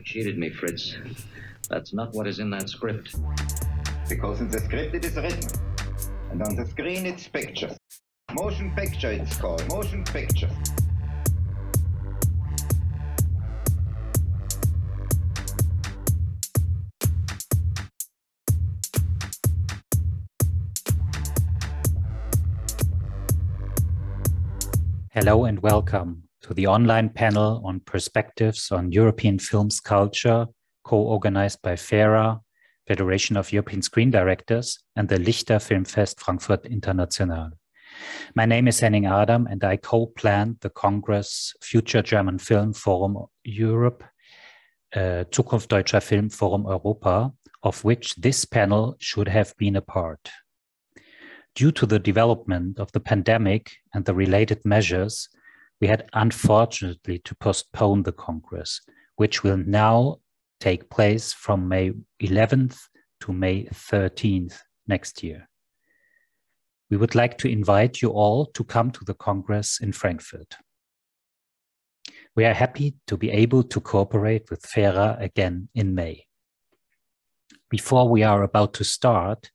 You cheated me, Fritz. That's not what is in that script. Because in the script it is written. And on the screen it's pictures. Motion picture it's called. Motion picture. Hello and welcome to the online panel on perspectives on European films culture, co-organized by FERA, Federation of European Screen Directors, and the Lichter Filmfest Frankfurt International. My name is Henning Adam, and I co-planned the Congress Future German Film Forum Europe, uh, Zukunft Deutscher Film Forum Europa, of which this panel should have been a part. Due to the development of the pandemic and the related measures, we had unfortunately to postpone the Congress, which will now take place from May 11th to May 13th next year. We would like to invite you all to come to the Congress in Frankfurt. We are happy to be able to cooperate with FERA again in May. Before we are about to start,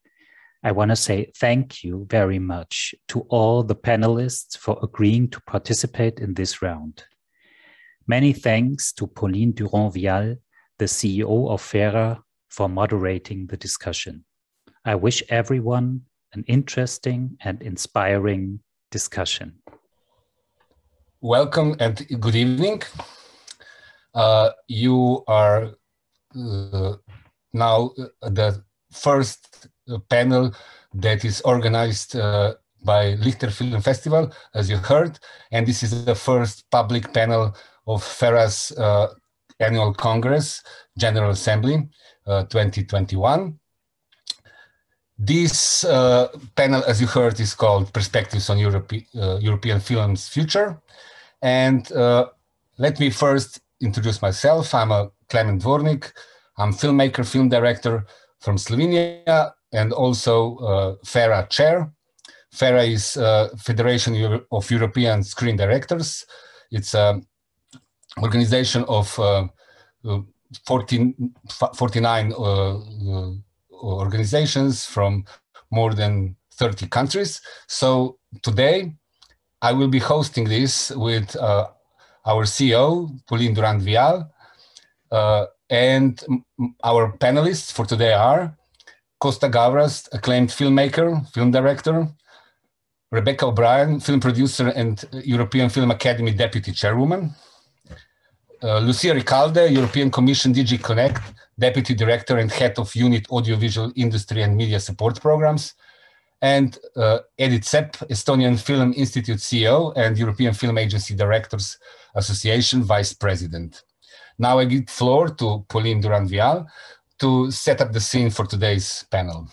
I want to say thank you very much to all the panelists for agreeing to participate in this round. Many thanks to Pauline Durand-Vialle, the CEO of FERA, for moderating the discussion. I wish everyone an interesting and inspiring discussion. Welcome and good evening. Uh, you are uh, now the first panel that is organized uh, by Lichter Film Festival, as you heard. And this is the first public panel of FERA's uh, annual Congress, General Assembly uh, 2021. This uh, panel, as you heard, is called Perspectives on Europe, uh, European Film's Future. And let me first introduce myself. I'm a Klemen Dvornik. I'm a filmmaker, film director from Slovenia, and also uh, FERA chair. FERA is uh, Federation of European Screen Directors. It's an organization of uh, 14, 49 uh, uh, organizations from more than 30 countries. So today I will be hosting this with uh, our CEO, Pauline Durand-Vialle, and our panelists for today are Costa Gavras, acclaimed filmmaker, film director, Rebecca O'Brien, film producer and European Film Academy deputy chairwoman, uh, Lucia Recalde, European Commission DG Connect, deputy director and head of unit audiovisual industry and media support programs, and uh, Edith Sepp, Estonian Film Institute CEO and European Film Agency Directors Association vice president. Now I give floor to Pauline Durand-Vialle, to set up the scene for today's panel.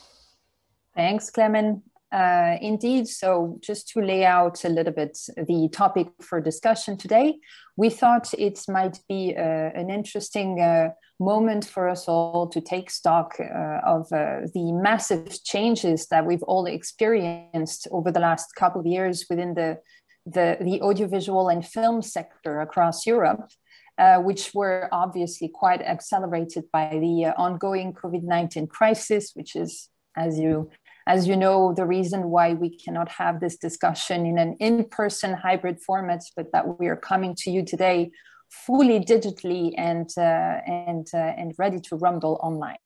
Thanks, Klemen. Uh, indeed, so just to lay out a little bit the topic for discussion today, we thought it might be uh, an interesting uh, moment for us all to take stock uh, of uh, the massive changes that we've all experienced over the last couple of years within the, the, the audiovisual and film sector across Europe. Uh, which were obviously quite accelerated by the uh, ongoing COVID-19 crisis, which is, as you as you know, the reason why we cannot have this discussion in an in-person hybrid format, but that we are coming to you today fully digitally and uh, and uh, and ready to rumble online.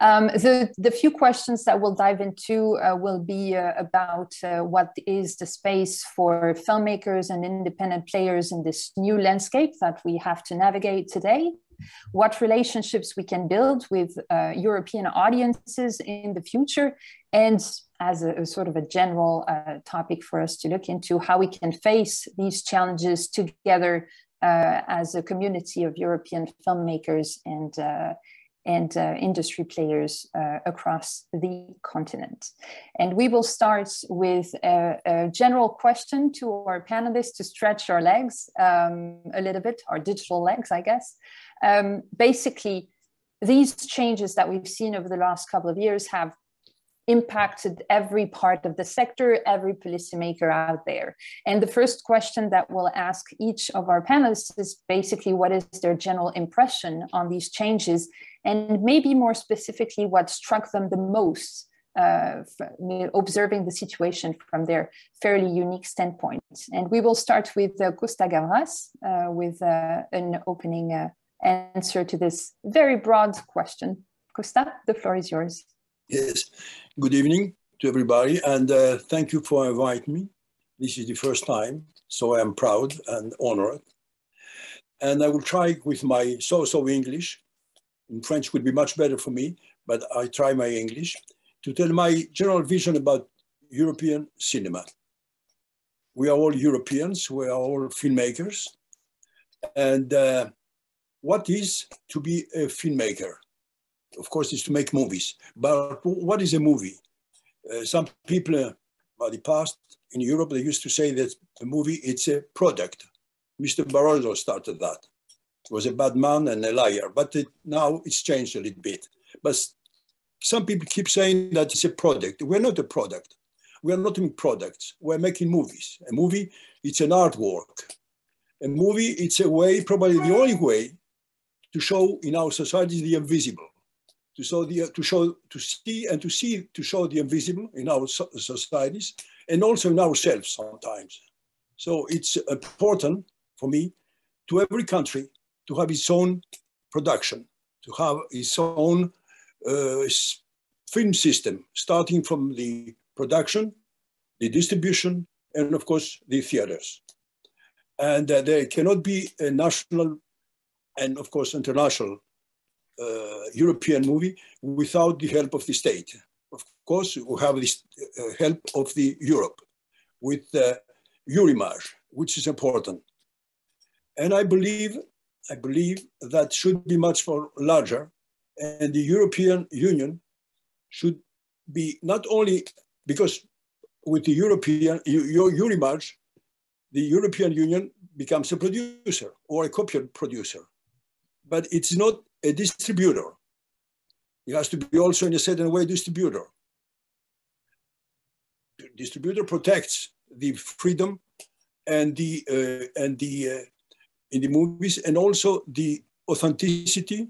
Um, the, the few questions that we'll dive into uh, will be uh, about uh, what is the space for filmmakers and independent players in this new landscape that we have to navigate today, what relationships we can build with uh, European audiences in the future, and as a, a sort of a general uh, topic for us to look into, how we can face these challenges together uh, as a community of European filmmakers and and uh, industry players uh, across the continent. And we will start with a, a, general question to our panelists to stretch our legs um, a little bit, our digital legs, I guess. Um, basically, these changes that we've seen over the last couple of years have impacted every part of the sector, every policymaker out there. And the first question that we'll ask each of our panelists is basically what is their general impression on these changes, and maybe more specifically, what struck them the most uh, observing the situation from their fairly unique standpoint. And we will start with uh, Costa Gavras uh, with uh, an opening uh, answer to this very broad question. Costa, the floor is yours. Yes, good evening to everybody, and uh, thank you for inviting me. This is the first time, so I am proud and honored. And I will try with my so-so English. In French would be much better for me, but I try my English to tell my general vision about European cinema. We are all Europeans, we are all filmmakers. And uh, what is to be a filmmaker? Of course, is to make movies. But what is a movie? Uh, some people uh, by the past in Europe, they used to say that a movie, it's a product. Mr. Barroso started that. He was a bad man and a liar, but it, now it's changed a little bit. But some people keep saying that it's a product. We're not a product. We are not making products. We're making movies. A movie, it's an artwork. A movie, it's a way, probably the only way, to show in our society the invisible, to show the, to show, to see and to see, to show the invisible in our societies and also in ourselves sometimes. So it's important for me to every country to have its own production, to have its own uh, film system, starting from the production, the distribution, and of course the theaters. And uh, there cannot be a national and of course international European movie without the help of the state. Of course, we have this uh, help of the Europe with uh, Eurimage, which is important. And I believe, I believe that should be much more larger and the European Union should be not only because with the European Eurimage, the European Union becomes a producer or a copy producer, but it's not a distributor. It has to be also in a certain way distributor. Distributor protects the freedom and the uh, and the uh, in the movies and also the authenticity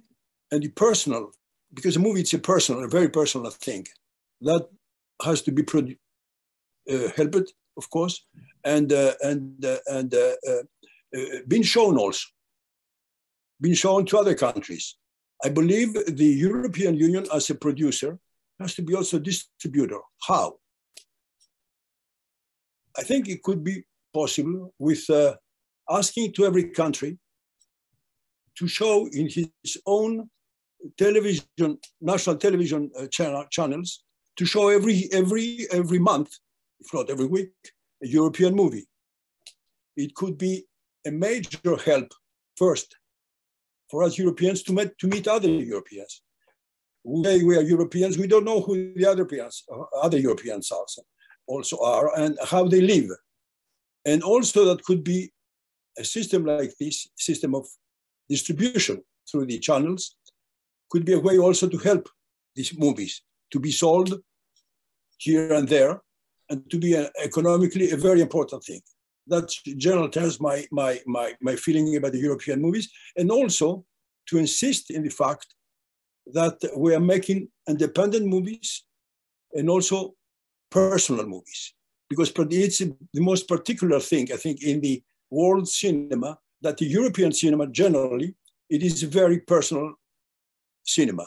and the personal, because a movie it's a personal, a very personal thing, that has to be uh, helped, of course, and uh, and uh, and uh, uh, uh, been shown also, been shown to other countries. I believe the European Union as a producer has to be also a distributor. How? I think it could be possible with asking to every country to show in his own television, national television uh, channel, channels to show every, every, every month, if not every week, a European movie. It could be a major help first for us Europeans to meet, to meet other Europeans. We, we are Europeans, we don't know who the other Europeans, uh, other Europeans also, also are and how they live. And also that could be a system like this, system of distribution through the channels could be a way also to help these movies to be sold here and there and to be a, economically a very important thing. That's general terms my, my, my, my feeling about the European movies and also to insist in the fact that we are making independent movies and also personal movies because it's the most particular thing I think in the world cinema that the European cinema generally it is a very personal cinema.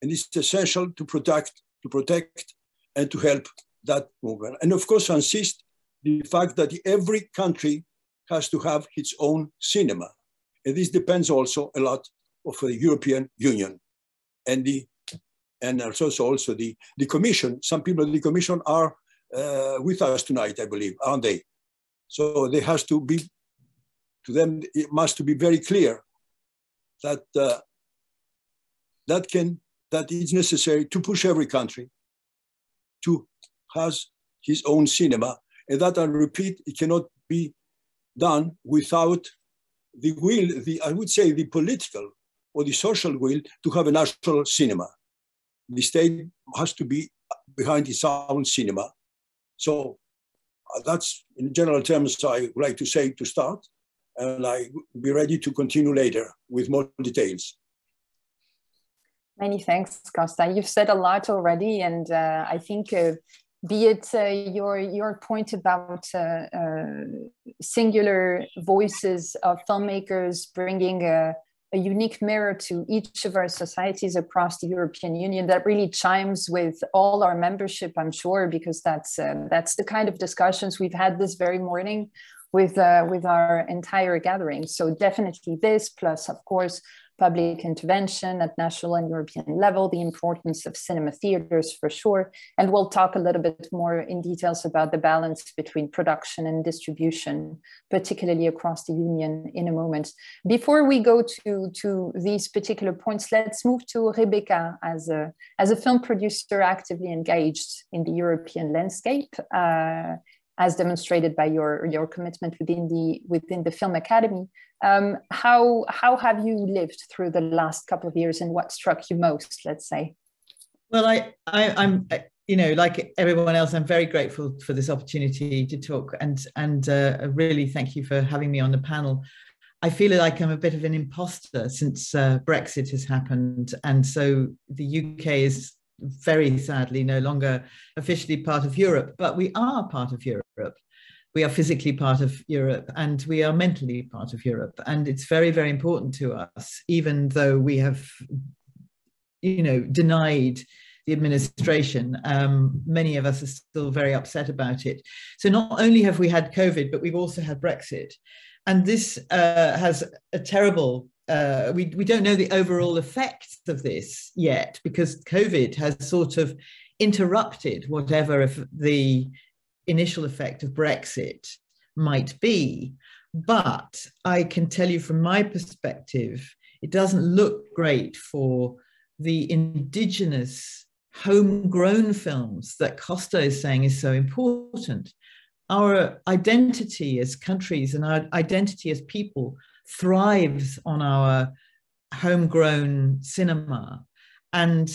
And it's essential to protect, to protect and to help that movement. And of course, insist the fact that every country has to have its own cinema. And this depends also a lot of the European Union and the and also also the, the Commission. Some people in the Commission are uh, with us tonight, I believe, aren't they? So there has to be, to them, it must be very clear that uh, that can that is necessary to push every country to has his own cinema and that i repeat it cannot be done without the will the i would say the political or the social will to have a national cinema the state has to be behind its own cinema. So uh, that's in general terms I would like to say to start, and I will be ready to continue later with more details. Many thanks, Costa. You've said a lot already, and uh, I think uh, be it uh, your your point about uh, uh, singular voices of filmmakers bringing a, a, unique mirror to each of our societies across the European Union, that really chimes with all our membership, I'm sure, because that's uh, that's the kind of discussions we've had this very morning with with our entire gathering. So definitely this, plus of course public intervention at national and European level, the importance of cinema theaters for sure. And we'll talk a little bit more in details about the balance between production and distribution, particularly across the Union in a moment. Before we go to, to these particular points, let's move to Rebecca as a, as a film producer actively engaged in the European landscape. Uh, as demonstrated by your your commitment within the within the Film Academy. Um, how how have you lived through the last couple of years, and what struck you most? Let's say. Well, I, I am you know like everyone else, I'm very grateful for this opportunity to talk, and and uh, really thank you for having me on the panel. I feel like I'm a bit of an imposter since uh, Brexit has happened, and so the UK is very sadly no longer officially part of Europe, but we are part of Europe. We are physically part of Europe and we are mentally part of Europe. And it's very, very important to us, even though we have, you know, denied the administration. Um, many of us are still very upset about it. So not only have we had COVID, but we've also had Brexit. And this uh, has a terrible uh, we, we don't know the overall effects of this yet because COVID has sort of interrupted whatever if the initial effect of Brexit might be. But I can tell you from my perspective, it doesn't look great for the indigenous homegrown films that Costa is saying is so important. Our identity as countries and our identity as people thrives on our homegrown cinema. And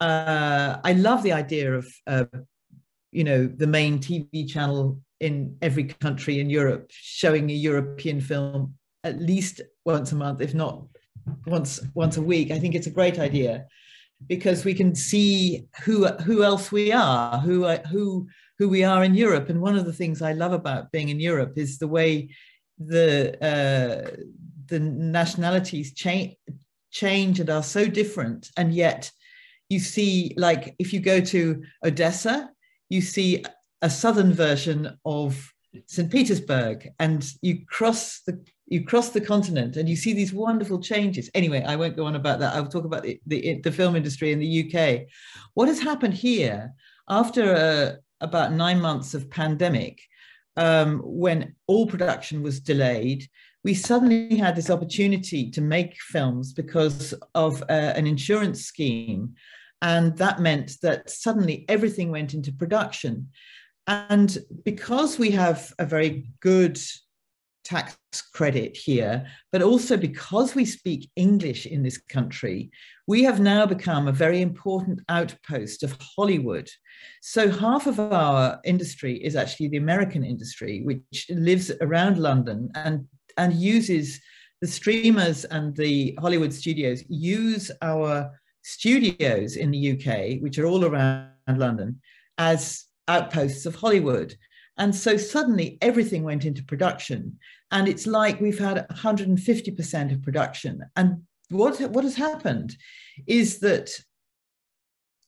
uh, I love the idea of, uh, you know, the main TV channel in every country in Europe showing a European film at least once a month, if not once once a week. I think it's a great idea because we can see who who else we are, who who who we are in Europe. And one of the things I love about being in Europe is the way the uh, the nationalities change change and are so different, and yet you see, like if you go to Odessa, you see a southern version of St. Petersburg, and you cross the you cross the continent and you see these wonderful changes. Anyway, I won't go on about that. I'll talk about the, the, the film industry in the UK. What has happened here after uh, about nine months of pandemic um, when all production was delayed, we suddenly had this opportunity to make films because of uh, an insurance scheme. And that meant that suddenly everything went into production. And because we have a very good tax credit here, but also because we speak English in this country, we have now become a very important outpost of Hollywood. So half of our industry is actually the American industry, which lives around London and, and uses the streamers and the Hollywood studios use our studios in the UK, which are all around London, as outposts of Hollywood. And so suddenly everything went into production. And it's like we've had 150% of production. And what, what has happened is that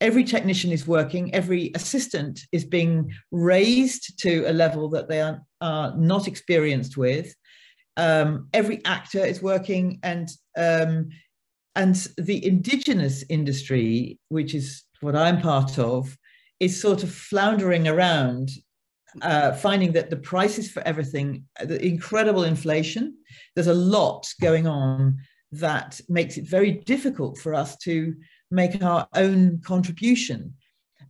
every technician is working, every assistant is being raised to a level that they are, are not experienced with. Um, every actor is working, and um, and the indigenous industry, which is what I'm part of, is sort of floundering around uh, finding that the prices for everything, the incredible inflation, there's a lot going on that makes it very difficult for us to make our own contribution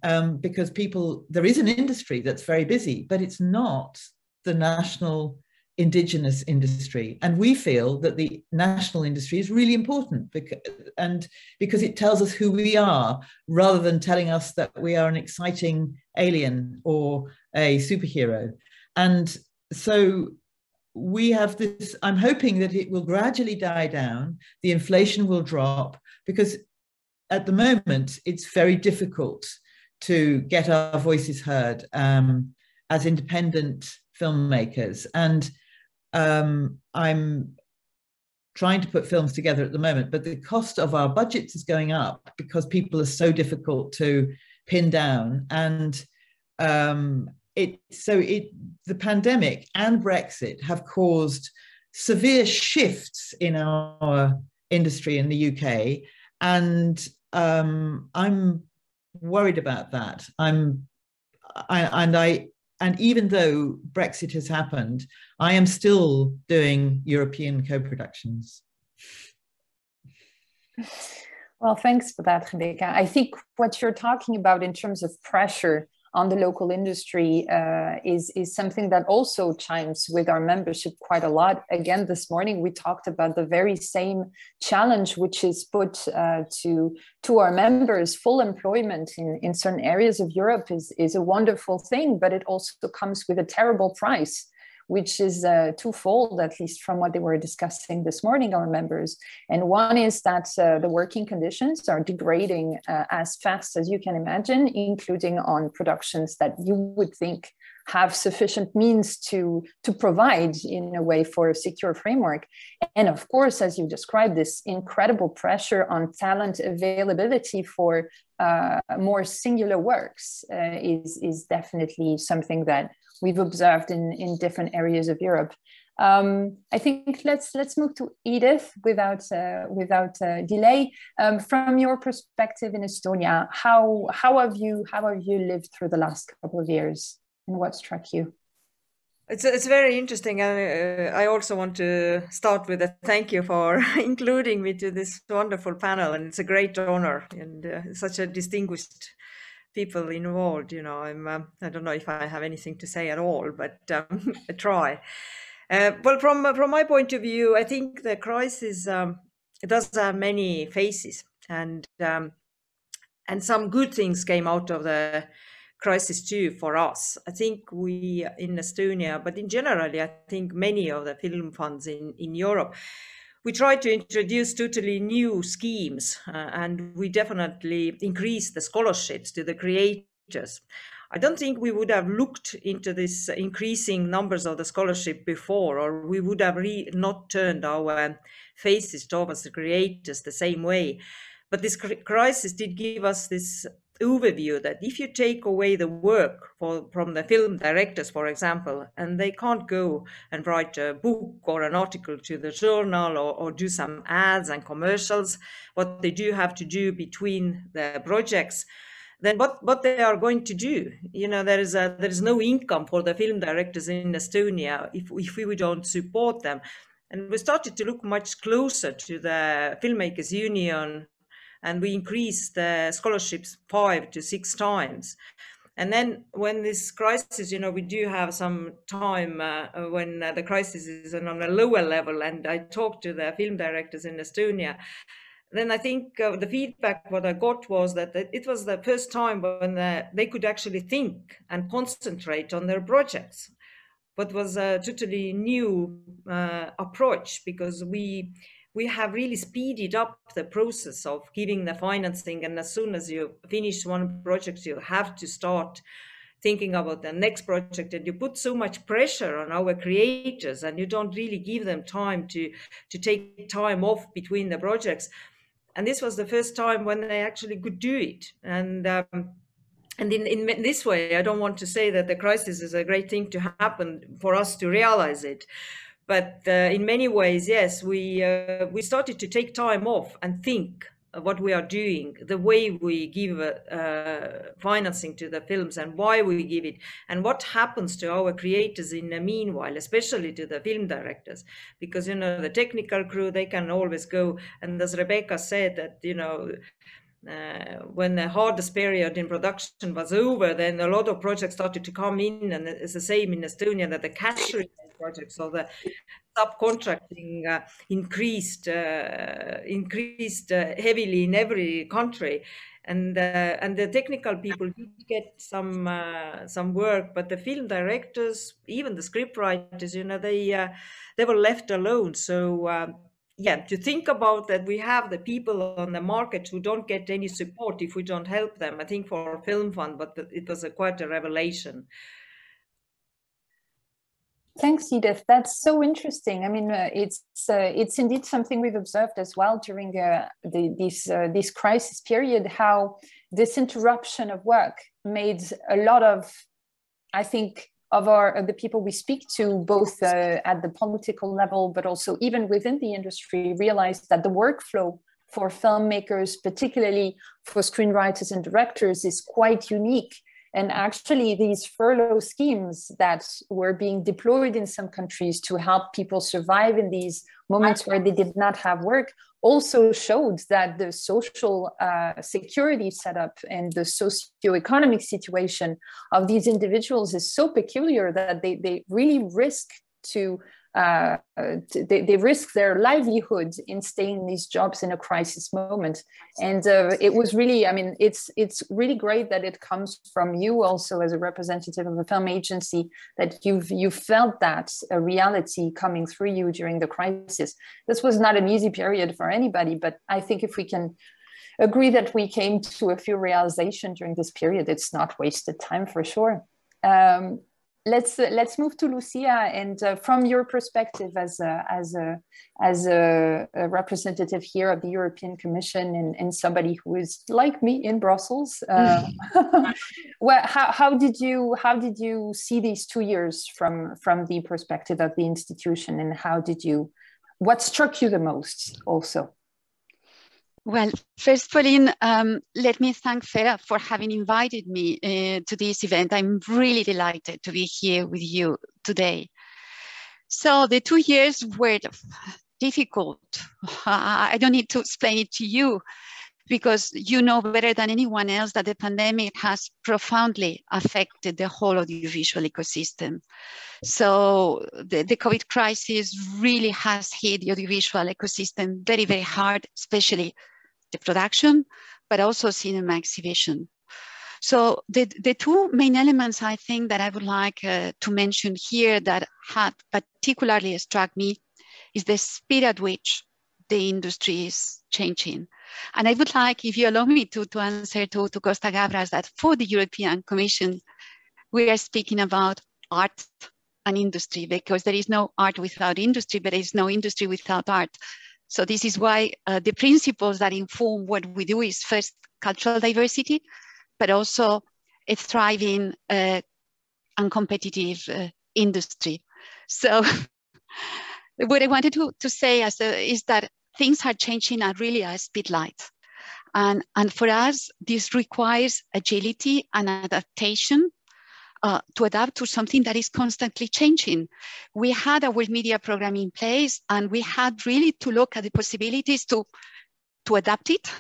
um, because people, there is an industry that's very busy, but it's not the national indigenous industry. And we feel that the national industry is really important because, and because it tells us who we are rather than telling us that we are an exciting alien or a superhero. And so we have this i'm hoping that it will gradually die down the inflation will drop because at the moment it's very difficult to get our voices heard um, as independent filmmakers. And um, I'm trying to put films together at the moment, but the cost of our budgets is going up because people are so difficult to pin down. And um, it so it the pandemic and Brexit have caused severe shifts in our industry in the UK, and um, I'm worried about that. I'm I, and I and even though Brexit has happened, I am still doing European co-productions. Well, thanks for that, Rebecca. I think what you're talking about in terms of pressure on the local industry uh, is, is something that also chimes with our membership quite a lot. Again, this morning we talked about the very same challenge which is put uh, to, to our members. Full employment in, in certain areas of Europe is, is a wonderful thing, but it also comes with a terrible price which is uh, twofold, at least from what they were discussing this morning, our members. And one is that uh, the working conditions are degrading uh, as fast as you can imagine, including on productions that you would think have sufficient means to, to provide in a way for a secure framework. And of course, as you described, this incredible pressure on talent availability for uh, more singular works uh, is, is definitely something that we've observed in, in different areas of Europe. Um, I think let's let's move to Edith without uh, without uh, delay. Um, from your perspective in Estonia, how how have you how have you lived through the last couple of years, and what struck you? It's it's very interesting. I, uh, I also want to start with a thank you for including me to this wonderful panel, and it's a great honor and uh, such a distinguished people involved. You know, I'm um, I don't know if I have anything to say at all, but um, I try. Uh, well, from from my point of view, I think the crisis um, does have many faces, and um, and some good things came out of the crisis too for us. I think we in Estonia, but in generally, I think many of the film funds in in Europe we tried to introduce totally new schemes uh, and we definitely increased the scholarships to the creators. I don't think we would have looked into this increasing numbers of the scholarship before, or we would have not turned our faces towards the creators the same way. But this crisis did give us this overview that if you take away the work for, from the film directors, for example, and they can't go and write a book or an article to the journal or, or do some ads and commercials, what they do have to do between the projects, then what, what they are going to do? You know, there is a there is no income for the film directors in Estonia if if we don't support them. And we started to look much closer to the Filmmakers Union and we increased the scholarships five to six times. And then when this crisis, you know, we do have some time uh, when uh, the crisis is on a lower level. And I talked to the film directors in Estonia. Then I think uh, the feedback what I got was that it was the first time when uh, they could actually think and concentrate on their projects. But was a totally new uh, approach because we we have really speeded up the process of giving the financing. And as soon as you finish one project, you have to start thinking about the next project and you put so much pressure on our creators and you don't really give them time to to take time off between the projects and this was the first time when they actually could do it and um, and in, in this way i don't want to say that the crisis is a great thing to happen for us to realize it but uh, in many ways, yes, we uh, we started to take time off and think what we are doing, the way we give uh, financing to the films, and why we give it, and what happens to our creators in the meanwhile, especially to the film directors, because you know the technical crew they can always go, and as Rebecca said that you know uh, when the hardest period in production was over, then a lot of projects started to come in, and it's the same in Estonia that the cash projects or the subcontracting uh, increased uh, increased uh, heavily in every country, and uh, and the technical people did get some uh, some work, but the film directors, even the script writers, you know, they they were left alone. So yeah, to think about that we have the people on the market who don't get any support if we don't help them. I think for Film Fund, but it was a, quite a revelation. Thanks, Edith. That's so interesting. I mean, uh, it's uh, it's indeed something we've observed as well during uh, the, this uh, this crisis period. How this interruption of work made a lot of, I think, of our of the people we speak to, both uh, at the political level, but also even within the industry, realize that the workflow for filmmakers, particularly for screenwriters and directors, is quite unique. And actually, these furlough schemes that were being deployed in some countries to help people survive in these moments where they did not have work also showed that the social uh, security setup and the socioeconomic situation of these individuals is so peculiar that they, they really risk to uh, they, they, risk their livelihood in staying in these jobs in a crisis moment. And uh, it was really, I mean, it's it's really great that it comes from you also as a representative of a film agency that you've you felt that a reality coming through you during the crisis. This was not an easy period for anybody, but I think if we can agree that we came to a few realization during this period, it's not wasted time for sure. Um, let's uh, let's move to Lucia and uh, from your perspective as a, as a as a, a, representative here of the European Commission and, and somebody who is like me in Brussels, uh, well, how, how did you how did you see these two years from from the perspective of the institution and how did you what struck you the most also? Well, first, Pauline, um, let me thank FERA for having invited me uh, to this event. I'm really delighted to be here with you today. So the two years were difficult. I don't need to explain it to you because you know better than anyone else that the pandemic has profoundly affected the whole audiovisual ecosystem. So the, the COVID crisis really has hit the audiovisual ecosystem very, very hard, especially the production, but also cinema exhibition. So the, the two main elements I think that I would like uh, to mention here that have particularly struck me is the speed at which the industry is changing. And I would like, if you allow me to, to answer to, to Costa Gavras, that for the European Commission, we are speaking about art and industry because there is no art without industry, but there is no industry without art. So this is why uh, the principles that inform what we do is first cultural diversity, but also a thriving uh, and competitive uh, industry. So what I wanted to, to say a, is that things are changing at really a speed light. And, and for us, this requires agility and adaptation uh, to adapt to something that is constantly changing. We had our media program in place and we had really to look at the possibilities to, to adapt it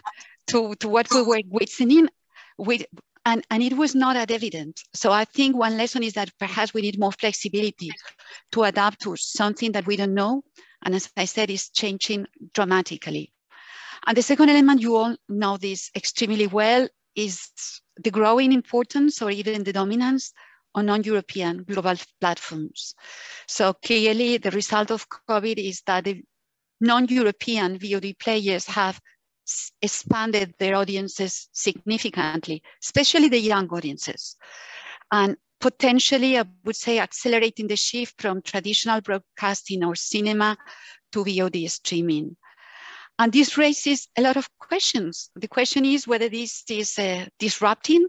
to, to what we were witnessing with, and, and it was not that evident. So I think one lesson is that perhaps we need more flexibility to adapt to something that we don't know. And as I said, is changing dramatically. And the second element, you all know this extremely well, is the growing importance or even the dominance on non-European global platforms. So clearly the result of COVID is that the non-European VOD players have expanded their audiences significantly, especially the young audiences. And potentially, I would say, accelerating the shift from traditional broadcasting or cinema to VOD streaming. And this raises a lot of questions. The question is whether this is uh, disrupting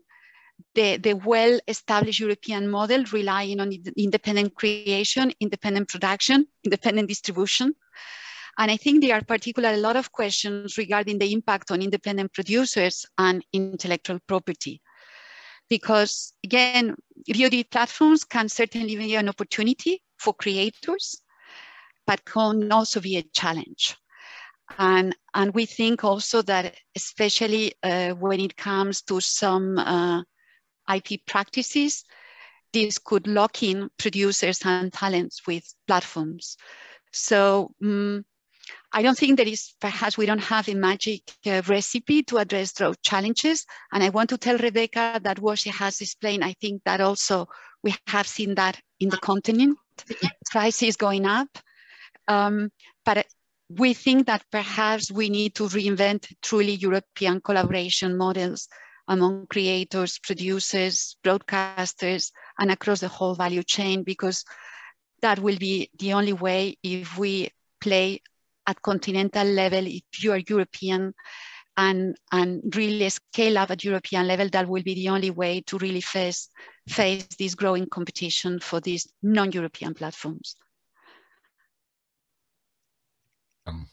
the, the well-established European model relying on independent creation, independent production, independent distribution. And I think there are particularly a lot of questions regarding the impact on independent producers and intellectual property. Because again, VOD platforms can certainly be an opportunity for creators, but can also be a challenge. And, and we think also that especially uh, when it comes to some uh, IP practices, this could lock in producers and talents with platforms. So um, I don't think there is, perhaps we don't have a magic uh, recipe to address those challenges. And I want to tell Rebecca that what she has explained, I think that also we have seen that in the continent, prices going up. Um, but we think that perhaps we need to reinvent truly European collaboration models among creators, producers, broadcasters, and across the whole value chain, because that will be the only way if we play at continental level, if you are European and, and really scale up at European level, that will be the only way to really face, face this growing competition for these non-European platforms. Um.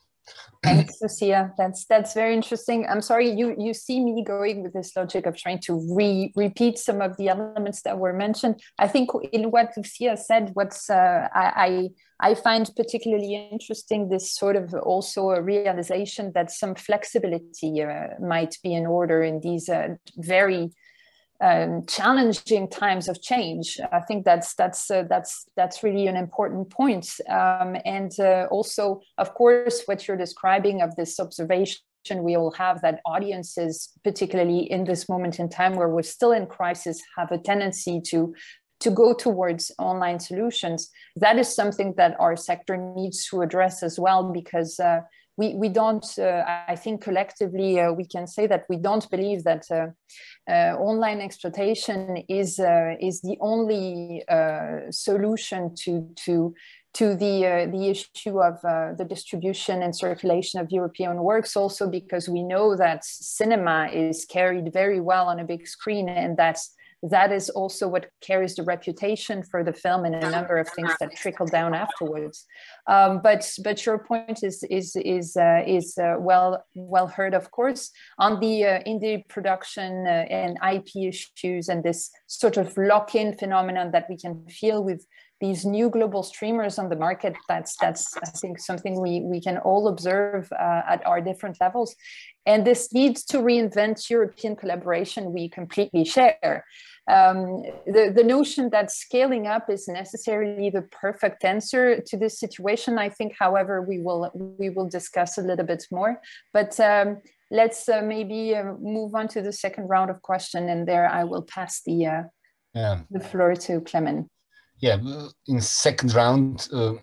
Thanks, Lucia. That's that's very interesting. I'm sorry you you see me going with this logic of trying to re repeat some of the elements that were mentioned. I think in what Lucia said, what's uh, I, I I find particularly interesting this sort of also a realization that some flexibility uh, might be in order in these uh, very um, challenging times of change. I think that's that's uh, that's that's really an important point. Um, and uh, also, of course, what you're describing of this observation we all have that audiences, particularly in this moment in time where we're still in crisis, have a tendency to to go towards online solutions. That is something that our sector needs to address as well because. Uh, we, we don't, uh, I think collectively uh, we can say that we don't believe that uh, uh online exploitation is, uh, is the only uh, solution to, to, to the, the issue of the distribution and circulation of European works, also because we know that cinema is carried very well on a big screen and that's that is also what carries the reputation for the film and a number of things that trickle down afterwards. Um, but but your point is is is uh, is uh, well well heard, of course, on the uh, indie production uh, and IP issues and this sort of lock-in phenomenon that we can feel with these new global streamers on the market. That's that's i think something we we can all observe uh, at our different levels. And this needs to reinvent european collaboration we completely share um, the, the notion that scaling up is necessarily the perfect answer to this situation i think however we will we will discuss a little bit more but um, let's uh, maybe uh, move on to the second round of question and there i will pass the uh, yeah. the floor to Klemen yeah, in second round, uh,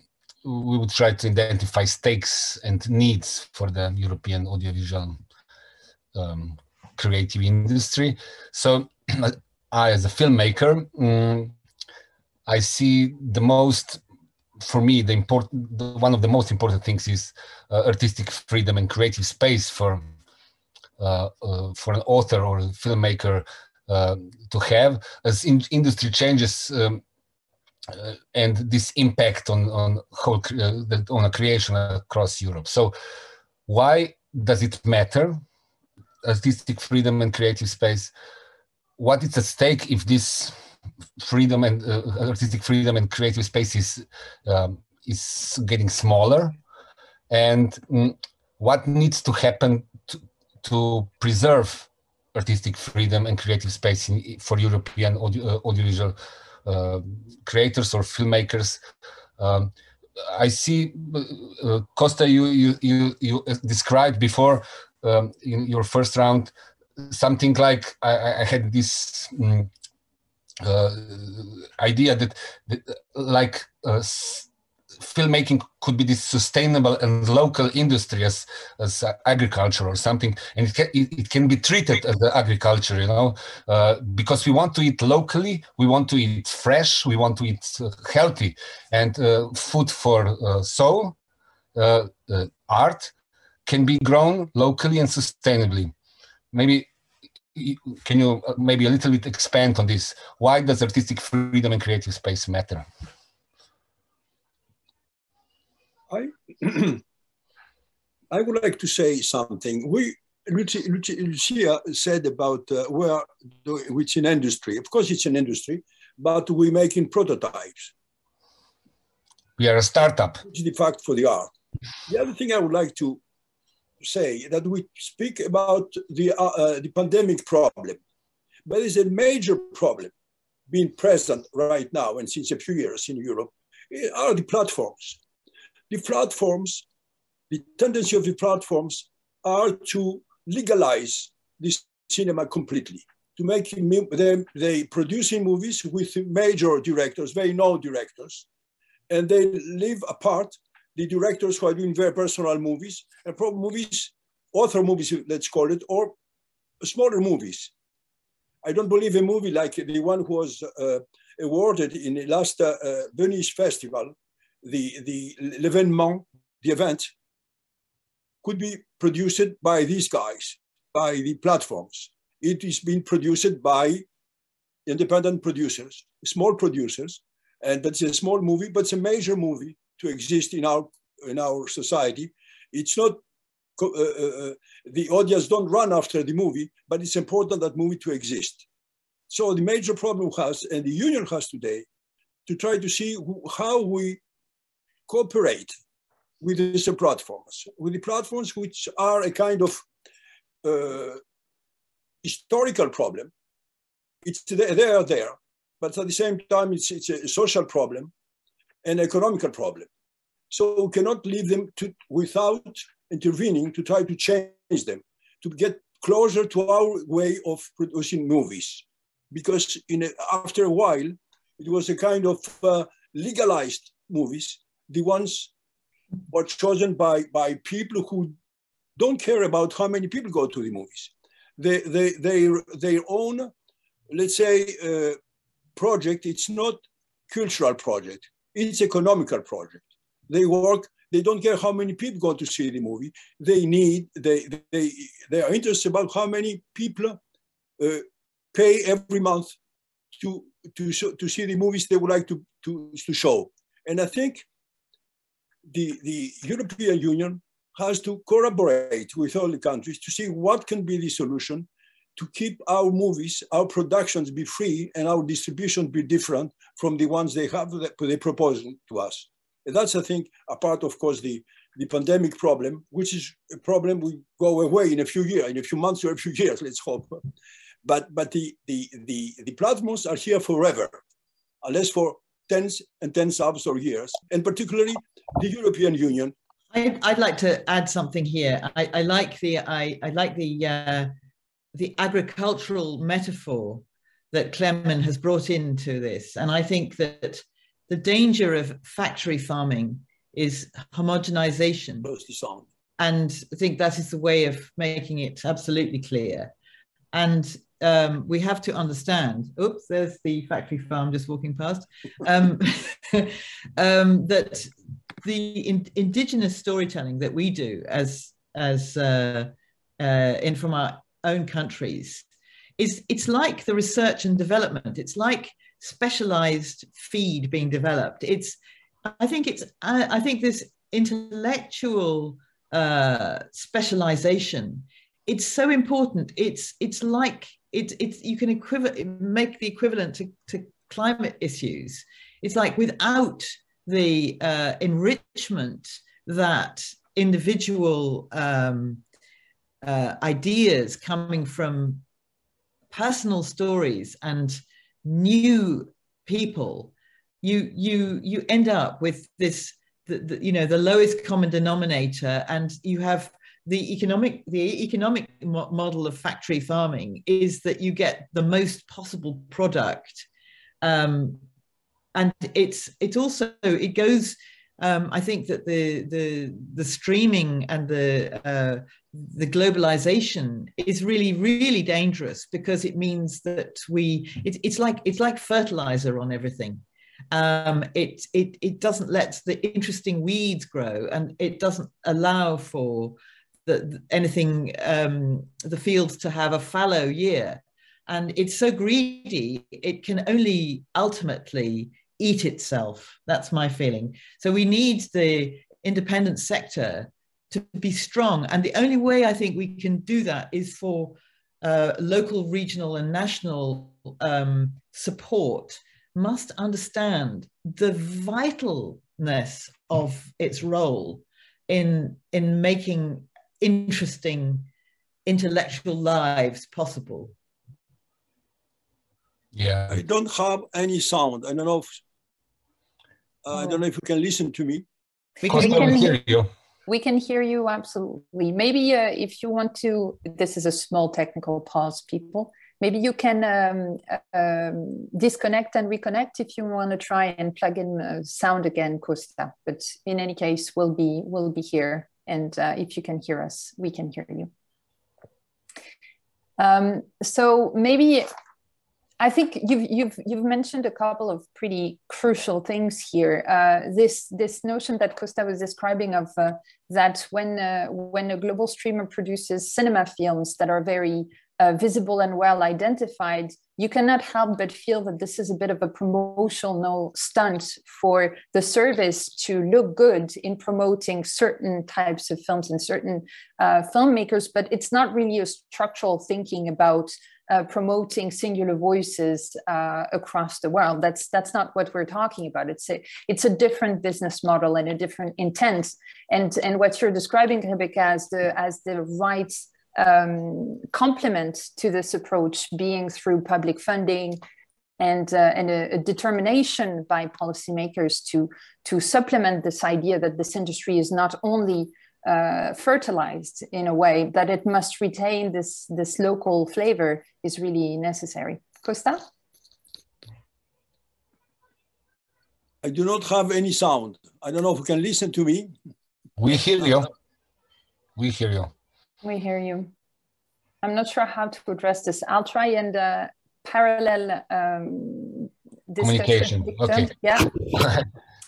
we would try to identify stakes and needs for the European audiovisual um, creative industry. So I, as a filmmaker, um, I see the most, for me, the important, one of the most important things is uh, artistic freedom and creative space for uh, uh for an author or a filmmaker uh, to have. As in, industry changes, um, uh, and this impact on on whole uh, on a creation across Europe. So, why does it matter? Artistic freedom and creative space. What is at stake if this freedom and uh, artistic freedom and creative space is um, is getting smaller, and mm, what needs to happen to, to preserve artistic freedom and creative space in, for European audio, uh, audiovisual uh, creators or filmmakers. Um, I see, uh, Costa, you, you, you, you described before um, in your first round something like I, I had this um, uh, idea that, that like uh, filmmaking could be this sustainable and local industry as, as agriculture or something. And it can, it, can be treated as agriculture you know? Uh, because we want to eat locally we want to eat fresh we want to eat uh, healthy. And uh, food for uh, soul art can be grown locally and sustainably maybe can you maybe a little bit expand on this why does artistic freedom and creative space matter I, I would like to say something. We, Lucia, Lucia said about uh, where, which in industry. Of course, it's an industry, but we're making prototypes. We are a startup. Which is the fact for the art. The other thing I would like to say that we speak about the, uh, uh, the pandemic problem, but it's a major problem being present right now and since a few years in Europe eh, are the platforms. The platforms, the tendency of the platforms are to legalize this cinema completely, to make them, they producing movies with major directors, very known directors, and they live apart the directors who are doing very personal movies and probably movies, author movies, let's call it, or smaller movies. I don't believe a movie like the one who was uh, awarded in the last uh, uh, Venice Festival, the, the l'événement, the event, could be produced by these guys, by the platforms. It is being produced by independent producers, small producers, and that's a small movie, but it's a major movie to exist in our in our society. It's not uh, uh, uh, the audience don't run after the movie, but it's important that movie to exist. So the major problem has, and the union has today, to try to see how we cooperate with these platforms, with the platforms which are a kind of uh, historical problem. It's they are there, but at the same time, it's, it's a social problem, an economical problem. So we cannot leave them to, without intervening to try to change them, to get closer to our way of producing movies. Because in a, after a while, it was a kind of uh, legalized movies, the ones were chosen by, by people who don't care about how many people go to the movies. They, they, they, their own, let's say, uh, project, it's not cultural project, it's economical project. They work, they don't care how many people go to see the movie. They need, they, they, they are interested about how many people uh, pay every month to, to, show, to see the movies they would like to, to, to show. And I think the, the European Union has to collaborate with all the countries to see what can be the solution to keep our movies, our productions be free and our distribution be different from the ones they have that they propose to us. And that's, I think, a part, of course, the, the pandemic problem, which is a problem we go away in a few years, in a few months or a few years, let's hope. But, but the, the, the, the platforms are here forever, unless for tens and tens of years, and particularly the European Union. I'd, I'd like to add something here. I, I like the I, I like the uh, the agricultural metaphor that Klemen has brought into this, and I think that the danger of factory farming is homogenization. And I think that is the way of making it absolutely clear. And um, we have to understand, oops, there's the factory farm just walking past, um, um, that the in, indigenous storytelling that we do as, as uh, uh, in from our own countries is it's like the research and development. It's like specialized feed being developed. It's, I think it's, I, I think this intellectual uh, specialization, it's so important. It's, it's like, it's, it's, you can equivalent, make the equivalent to, to climate issues. It's like without the uh, enrichment that individual um, uh, ideas coming from personal stories and new people, you you you end up with this the, the, you know the lowest common denominator, and you have the economic the economic mo- model of factory farming is that you get the most possible product um, and it's it's also it goes um, I think that the the the streaming and the uh, the globalization is really really dangerous because it means that we it, it's like it's like fertilizer on everything. Um, it it it doesn't let the interesting weeds grow and it doesn't allow for the, anything um, the fields to have a fallow year and it's so greedy it can only ultimately eat itself. That's my feeling. So we need the independent sector to be strong. And the only way I think we can do that is for uh, local, regional, and national um, support must understand the vitalness of its role in, in making interesting intellectual lives possible. Yeah. I don't have any sound. I don't know if uh, I don't know if you can listen to me. We can we hear- hear you. We can hear you absolutely. Maybe uh, if you want to, this is a small technical pause, people. Maybe you can um, um, disconnect and reconnect if you want to try and plug in uh, sound again, Costa. But in any case, we'll be we'll be here, and uh, if you can hear us, we can hear you. Um, so maybe I think you've you've you've mentioned a couple of pretty crucial things here. Uh, this this notion that Costa was describing of uh, that when uh, when a global streamer produces cinema films that are very uh, visible and well identified, you cannot help but feel that this is a bit of a promotional stunt for the service to look good in promoting certain types of films and certain uh, filmmakers. But it's not really a structural thinking about uh, promoting singular voices uh, across the world. That's that's not what we're talking about. It's a it's a different business model and a different intent. And and what you're describing, Rebecca, as the as the right um, complement to this approach, being through public funding and uh, and a, a determination by policymakers to to supplement this idea that this industry is not only uh, fertilized in a way that it must retain this this local flavor is really necessary. Costa? I do not have any sound. I don't know if you can listen to me. We hear you. We hear you. We hear you. I'm not sure how to address this. I'll try and uh, parallel um, Communication, discussion. okay. Yeah.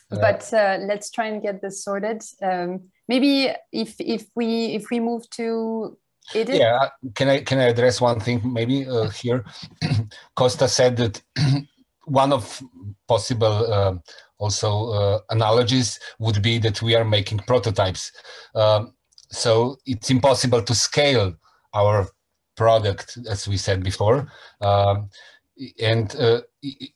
But uh, let's try and get this sorted. Um, maybe if if we if we move to Edith. Yeah, can I can I address one thing maybe uh, here? Costa said that one of possible uh, also uh, analogies would be that we are making prototypes. Um, so it's impossible to scale our product, as we said before, um, and uh,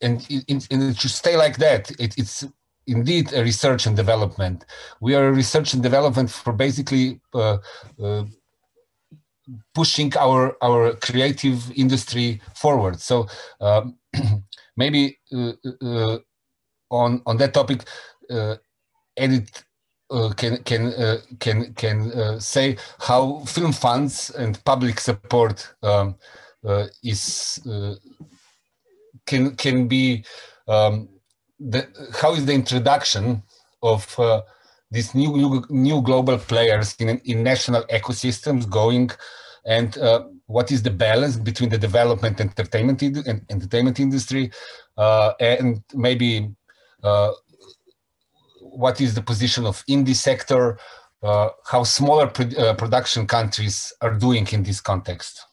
and, and and it should stay like that. It, it's indeed a research and development. We are a research and development for basically uh, uh, pushing our our creative industry forward. So um, maybe uh, uh, on on that topic, uh, Edith uh, can can can can say how film funds and public support um, is can can be um, the, how is the introduction of uh, these new, new new global players in in national ecosystems going? And uh, what is the balance between the development entertainment and entertainment industry uh, and maybe uh, what is the position of indie sector uh, how smaller pro uh, production countries are doing in this context?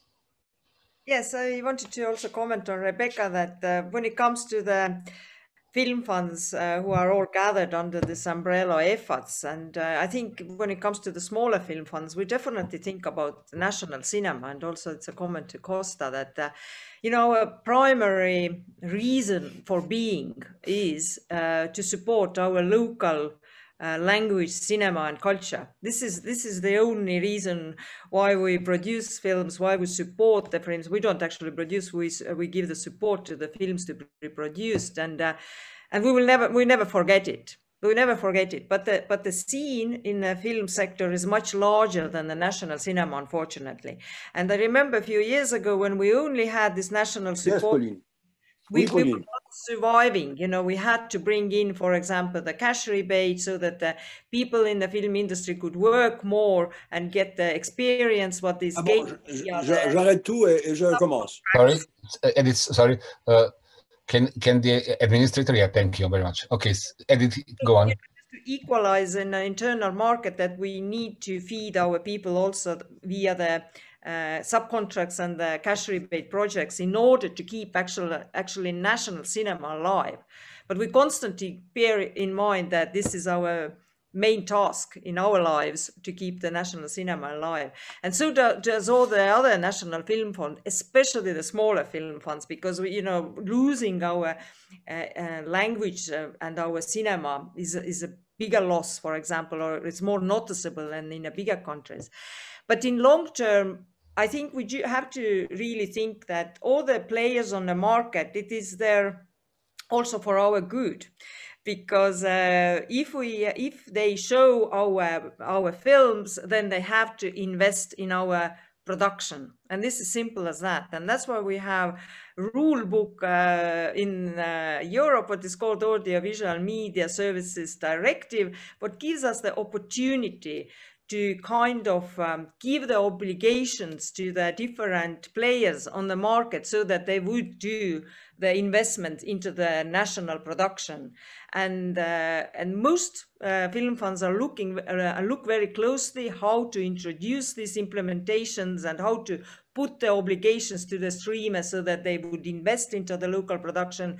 Yes, I wanted to also comment on Rebecca that when it comes to the film funds uh, who are all gathered under this umbrella EFADs, and uh, I think when it comes to the smaller film funds, we definitely think about national cinema, and also it's a comment to Costa that uh, you know a primary reason for being is uh, to support our local uh, language, cinema, and culture. This is this is the only reason why we produce films, why we support the films. We don't actually produce; we we give the support to the films to be produced, and uh, and we will never we never forget it. We never forget it. But the but the scene in the film sector is much larger than the national cinema, unfortunately. And I remember a few years ago when we only had this national Yes, support Pauline. we, we not surviving. You know we had to bring in for example the cash rebate so that the people in the film industry could work more and get the experience what is Ah bon, gained j- via j- the- j'arrête tout et, et je recommence. sorry edith sorry uh, can can the administrator yeah thank you very much. Okay s- edith go on. To equalize in an internal market that we need to feed our people also via the uh, subcontracts and the cash rebate projects in order to keep actual, actually national cinema alive. But we constantly bear in mind that this is our main task in our lives to keep the national cinema alive. And so do, does all the other national film funds, especially the smaller film funds, because we, you know, losing our uh, uh, language uh, and our cinema is, a- is a bigger loss, for example, or it's more noticeable than in bigger countries. But in long term, I think we have to really think that all the players on the market, it is there also for our good. Because uh, if we if they show our our films then they have to invest in our production. And this is simple as that. And that's why we have rule book uh, in uh, europe what is called audiovisual media services directive what gives us the opportunity to kind of um, give the obligations to the different players on the market so that they would do the investment into the national production. And uh, and most uh, film funds are looking uh, look very closely how to introduce these implementations and how to put the obligations to the streamers so that they would invest into the local production.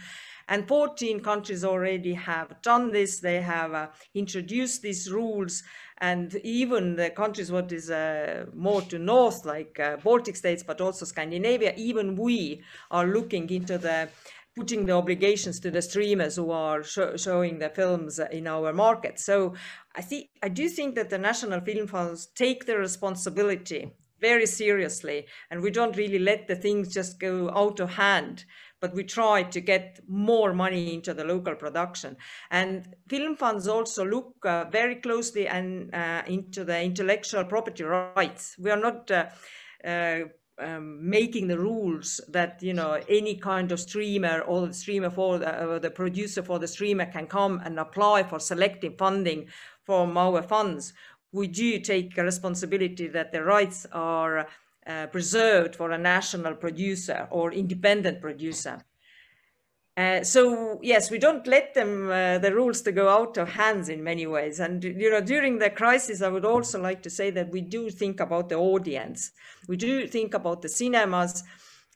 And 14 countries already have done this. They have uh, introduced these rules and even the countries what is uh, more to north like uh, baltic states but also scandinavia even we are looking into the putting the obligations to the streamers who are sh showing the films in our market. So i think i do think that the national film funds take the responsibility very seriously and we don't really let the things just go out of hand but we try to get more money into the local production. And film funds also look uh, very closely and uh, into the intellectual property rights. We are not uh, uh um, making the rules that you know any kind of streamer or the streamer for the, uh, the producer for the streamer can come and apply for selective funding from our funds. We do take responsibility that the rights are uh, preserved for a national producer or independent producer. Uh, so yes, we don't let them uh, the rules to go out of hands in many ways. And you know, during the crisis, I would also like to say that we do think about the audience. We do think about the cinemas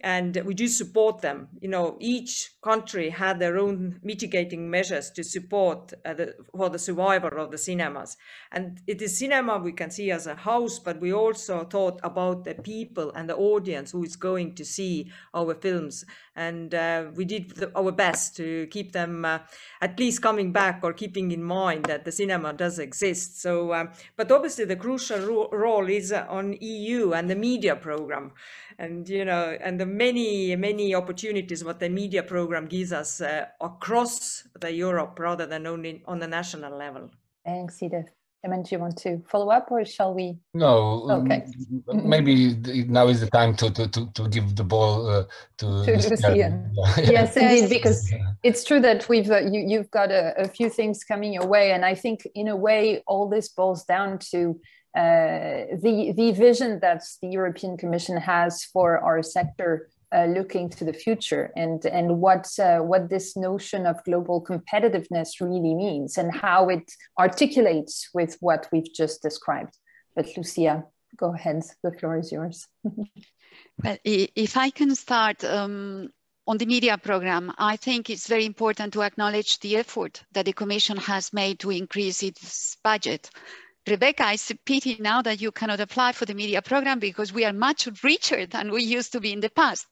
and we do support them. You know, each country had their own mitigating measures to support uh, the, for the survival of the cinemas. And it is cinema we can see as a house, but we also thought about the people and the audience who is going to see our films. And uh, we did the, our best to keep them uh, at least coming back or keeping in mind that the cinema does exist. So, um, but obviously the crucial ro role is on EU and the media program. And you know and the many many opportunities what the media program gives us uh, across the europe rather than only on the national level. Thanks edith Klemen, do you want to follow up or shall we? No. Okay. Maybe now is the time to to, to, to give the ball uh, to, to Lucia. yes, indeed, because it's true that we've uh, you, you've got a, a, few things coming your way, and I think in a way all this boils down to uh, the, the vision that the European Commission has for our sector uh, looking to the future and, and what, uh, what this notion of global competitiveness really means and how it articulates with what we've just described. But Lucia, go ahead, the floor is yours. well, if I can start um, on the media program, I think it's very important to acknowledge the effort that the Commission has made to increase its budget Rebecca, it's a pity now that you cannot apply for the media program because we are much richer than we used to be in the past.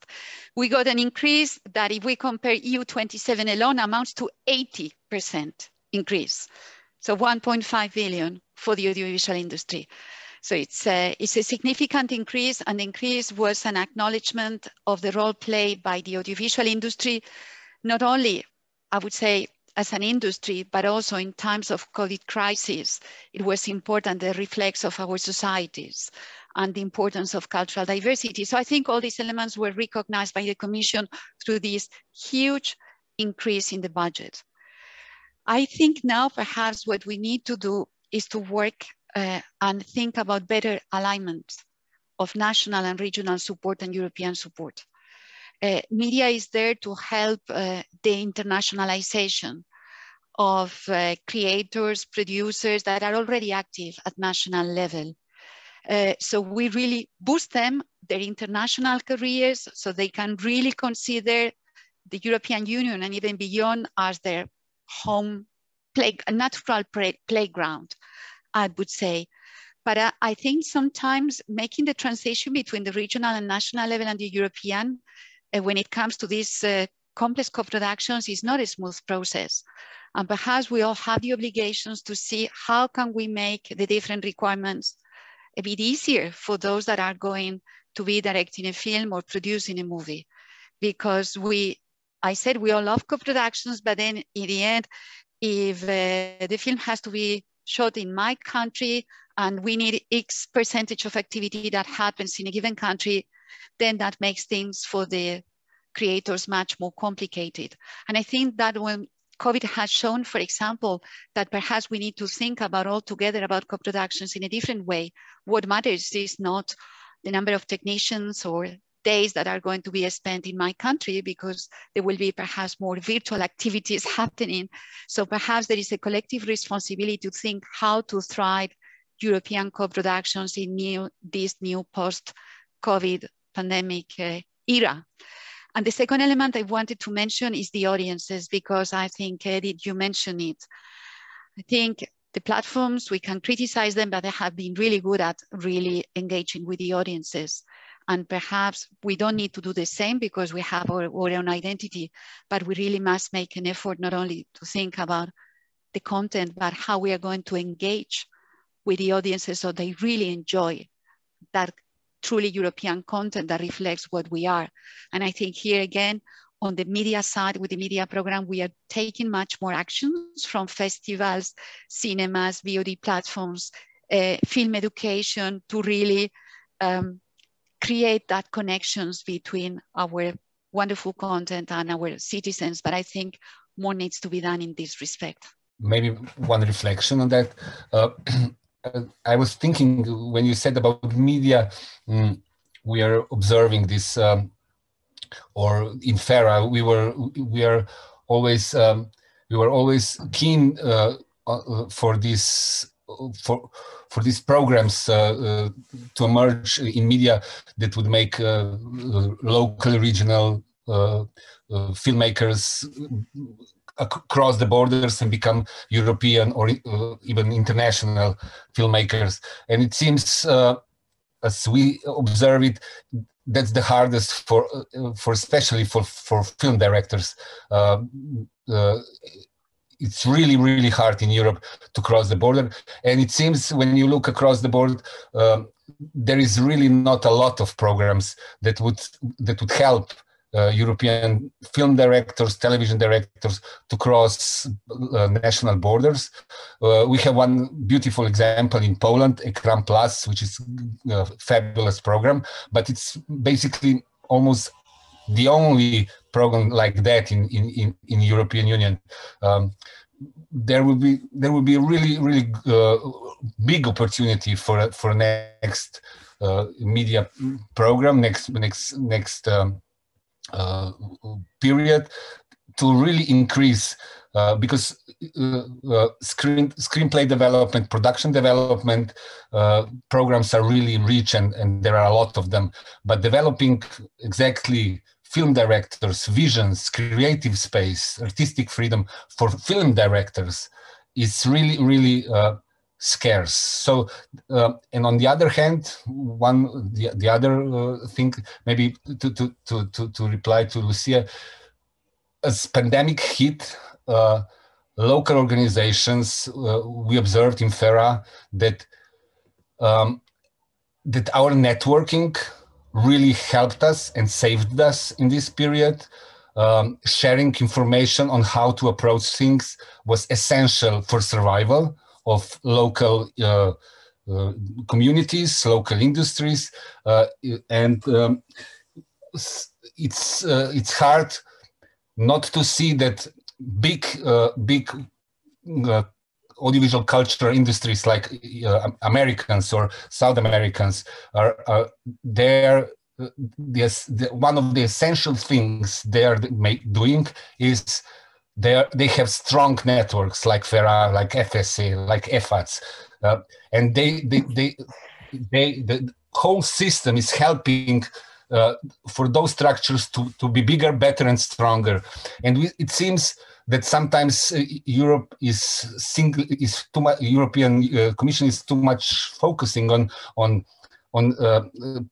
We got an increase that if we compare EU27 alone amounts to 80% increase. So 1.5 billion for the audiovisual industry. So it's a, it's a significant increase and the increase was an acknowledgement of the role played by the audiovisual industry, not only, I would say, as an industry, but also in times of COVID crisis, it was important the reflex of our societies and the importance of cultural diversity. So I think all these elements were recognized by the Commission through this huge increase in the budget. I think now perhaps what we need to do is to work uh, and think about better alignment of national and regional support and European support. Uh, media is there to help uh, the internationalization of uh, creators, producers that are already active at national level. Uh, so we really boost them, their international careers, so they can really consider the European Union and even beyond as their home play, natural play, playground, I would say. But uh, I think sometimes making the transition between the regional and national level and the European when it comes to these uh, complex co-productions is not a smooth process. And perhaps we all have the obligations to see how can we make the different requirements a bit easier for those that are going to be directing a film or producing a movie because we i said we all love co-productions but then in the end if uh, the film has to be shot in my country and we need x percentage of activity that happens in a given country then that makes things for the creators much more complicated and i think that when COVID has shown, for example, that perhaps we need to think about altogether about co-productions in a different way. What matters is not the number of technicians or days that are going to be spent in my country because there will be perhaps more virtual activities happening. So perhaps there is a collective responsibility to think how to thrive European co-productions in new, this new post-COVID pandemic uh, era. And the second element I wanted to mention is the audiences, because I think, Edith, you mentioned it. I think the platforms, we can criticize them, but they have been really good at really engaging with the audiences. And perhaps we don't need to do the same because we have our, our own identity, but we really must make an effort not only to think about the content, but how we are going to engage with the audiences so they really enjoy that truly European content that reflects what we are. And I think here again, on the media side, with the media program, we are taking much more actions from festivals, cinemas, VOD platforms, uh, film education to really um, create that connections between our wonderful content and our citizens. But I think more needs to be done in this respect. Maybe one reflection on that. Uh, I was thinking when you said about media, mm, we are observing this, um, or in FERA, we were we are always um, we were always keen uh, uh, for this for for these programs uh, uh, to emerge in media that would make uh, local regional uh, filmmakers across the borders and become European or uh, even international filmmakers. And it seems, uh, as we observe it, that's the hardest for, uh, for especially for, for film directors. Uh, uh, it's really, really hard in Europe to cross the border. And it seems when you look across the board, um, there is really not a lot of programs that would that would help uh, European film directors, television directors to cross uh, national borders. Uh, we have one beautiful example in Poland, Ekran Plus, which is a fabulous program, but it's basically almost the only program like that in in in, in European Union. Um, there will be there will be a really really uh, big opportunity for for next uh, media program next next next um, uh, period to really increase uh, because uh, uh, screen screenplay development, production development uh, programs are really rich and, and there are a lot of them. But developing exactly film directors, visions, creative space, artistic freedom for film directors is really, really uh, scarce. So, uh, and on the other hand, one the, the other uh, thing, maybe to, to, to, to, to reply to Lucia, as pandemic hit, uh, local organizations, uh, we observed in FERA that um, that our networking really helped us and saved us in this period. Um, sharing information on how to approach things was essential for survival of local uh, uh, communities, local industries, uh, and um, it's it's hard not to see that big big audiovisual culture industries like uh, Americans or South Americans are, are there. Yes, the, one of the essential things they are doing is they they have strong networks like FERA, like FSA, like EFADs, uh, and they they they they the whole system is helping uh, for those structures to to be bigger, better, and stronger. And we, it seems that sometimes uh, Europe is single is too much. European uh, Commission is too much focusing on on on uh,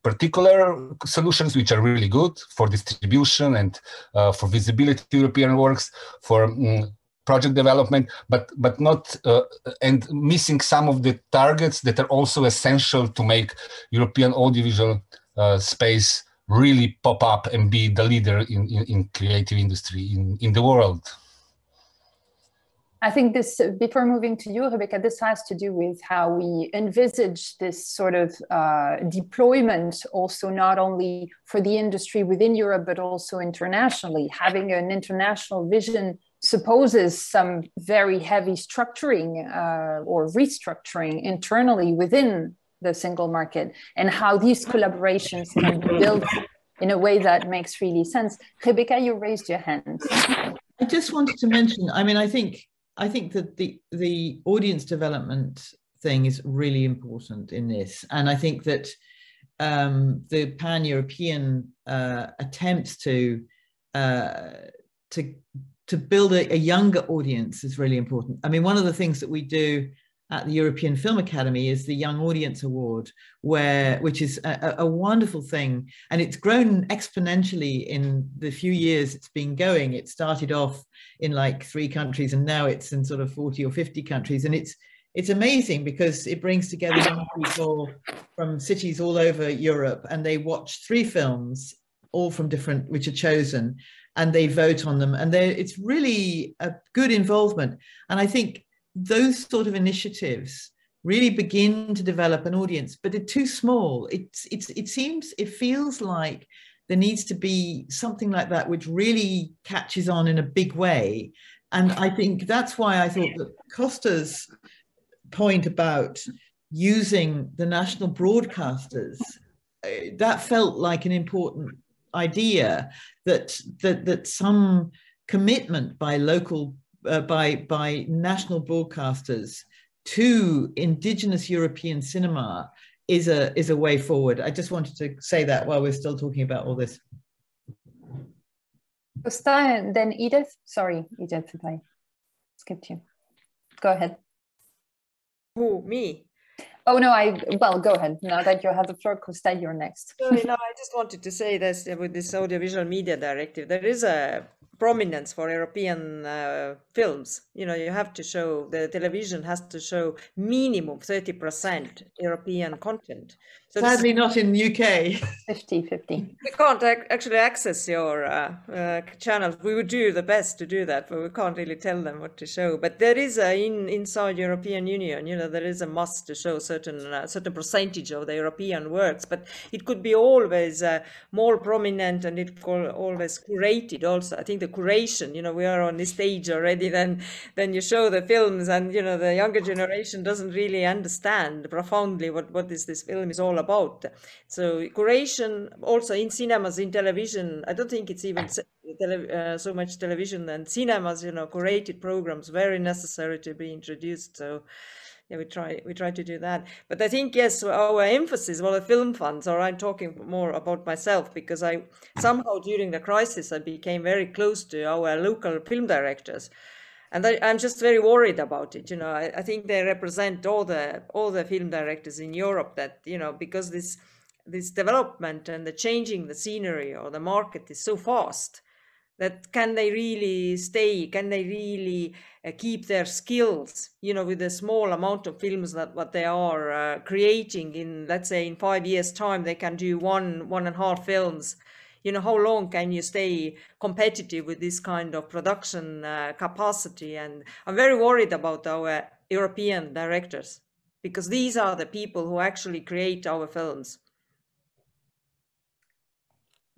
particular solutions which are really good for distribution and uh, for visibility European works, for um, project development, but but not uh, and missing some of the targets that are also essential to make European audiovisual uh, space really pop up and be the leader in, in, in creative industry in, in the world. I think this, before moving to you, Rebecca, this has to do with how we envisage this sort of uh, deployment, also not only for the industry within Europe, but also internationally. Having an international vision supposes some very heavy structuring uh, or restructuring internally within the single market, and how these collaborations can be built in a way that makes really sense. Rebecca, you raised your hand. I just wanted to mention, I mean, I think I think that the the audience development thing is really important in this, and I think that um, the pan European uh, attempts to uh, to to build a, a, younger audience is really important. I mean, one of the things that we do at the European Film Academy is the Young Audience Award, where which is a, a, wonderful thing, and it's grown exponentially in the few years it's been going. It started off in like three countries, and now it's in sort of forty or fifty countries, and it's it's amazing because it brings together young people from cities all over Europe, and they watch three films, all from different, which are chosen, and they vote on them, and it's really a good involvement. And I think those sort of initiatives really begin to develop an audience, but they're too small. It's, it's, it seems, it feels like there needs to be something like that which really catches on in a big way. And I think that's why I thought that Costa's point about using the national broadcasters, uh, that felt like an important idea that, that, that some commitment by local uh, by by national broadcasters to indigenous European cinema is a is a way forward. I just wanted to say that while we're still talking about all this. Costa then Edith. Sorry, Edith, if I skipped you. Go ahead. Who me? Oh no, I well go ahead. Now that you have the floor, Costa, you're next. Sorry, no, I just wanted to say this with this audiovisual media directive. There is a prominence for European uh, films. You know, you have to show the television has to show minimum 30% European content. So Sadly, not in the UK. 50 50. We can't ac actually access your uh, uh, channels. We would do the best to do that, but we can't really tell them what to show. But there is a in inside European Union, you know, there is a must to show certain uh, certain percentage of the European works. But it could be always uh, more prominent and it could always curated. Also, I think the curation, you know, we are on this stage already. Then then you show the films, and you know, the younger generation doesn't really understand profoundly what what is this film is all about. So curation also in cinemas, in television, I don't think it's even uh, so much television and cinemas, you know, curated programs, very necessary to be introduced. So yeah, we try we try to do that. But I think yes, our emphasis, well, the film funds, or I'm talking more about myself because I somehow during the crisis I became very close to our local film directors and I, am just very worried about it. You know, I, I, think they represent all the all the film directors in Europe that you know because this this development and the changing the scenery or the market is so fast that can they really stay can they really uh, keep their skills you know with the small amount of films that what they are uh, creating in let's say in five years time they can do one one and a half films you know how long can you stay competitive with this kind of production uh, capacity and i'm very worried about our european directors because these are the people who actually create our films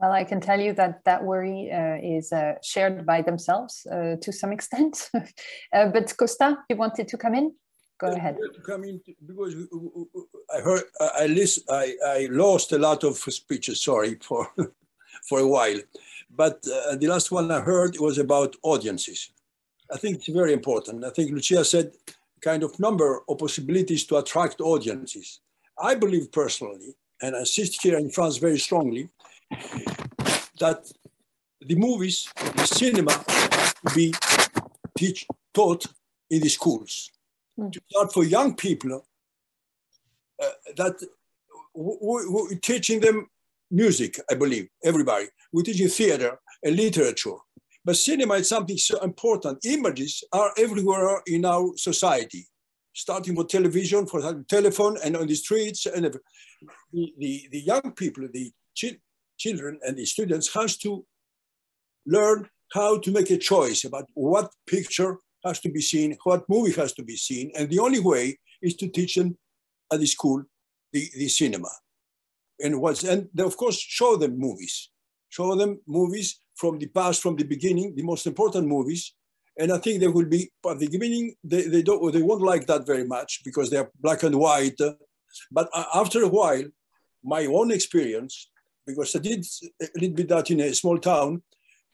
well, I can tell you that that worry uh, is uh, shared by themselves uh, to some extent. Uh, but Costa, you wanted to come in? Go ahead. To come in because I heard, I list, I, I lost a lot of speeches. Sorry for for a while. But uh, the last one I heard was about audiences. I think it's very important. I think Lucia said kind of number of possibilities to attract audiences. I believe personally, and I insist here in France very strongly, that the movies, the cinema, be teach, taught in the schools. Mm. To start for young people, uh, that we're teaching them music, I believe, everybody. We teach teaching theater and literature. But cinema is something so important. Images are everywhere in our society, starting with television, for telephone, and on the streets. And the, the, the young people, the ch children and the students has to learn how to make a choice about what picture has to be seen, what movie has to be seen. And the only way is to teach them at the school the, the cinema. And what's and of course show them movies. Show them movies from the past, from the beginning, the most important movies. And I think they will be at the beginning, they, they don't they won't like that very much because they're black and white. But after a while, my own experience, because I did a little bit that in a small town,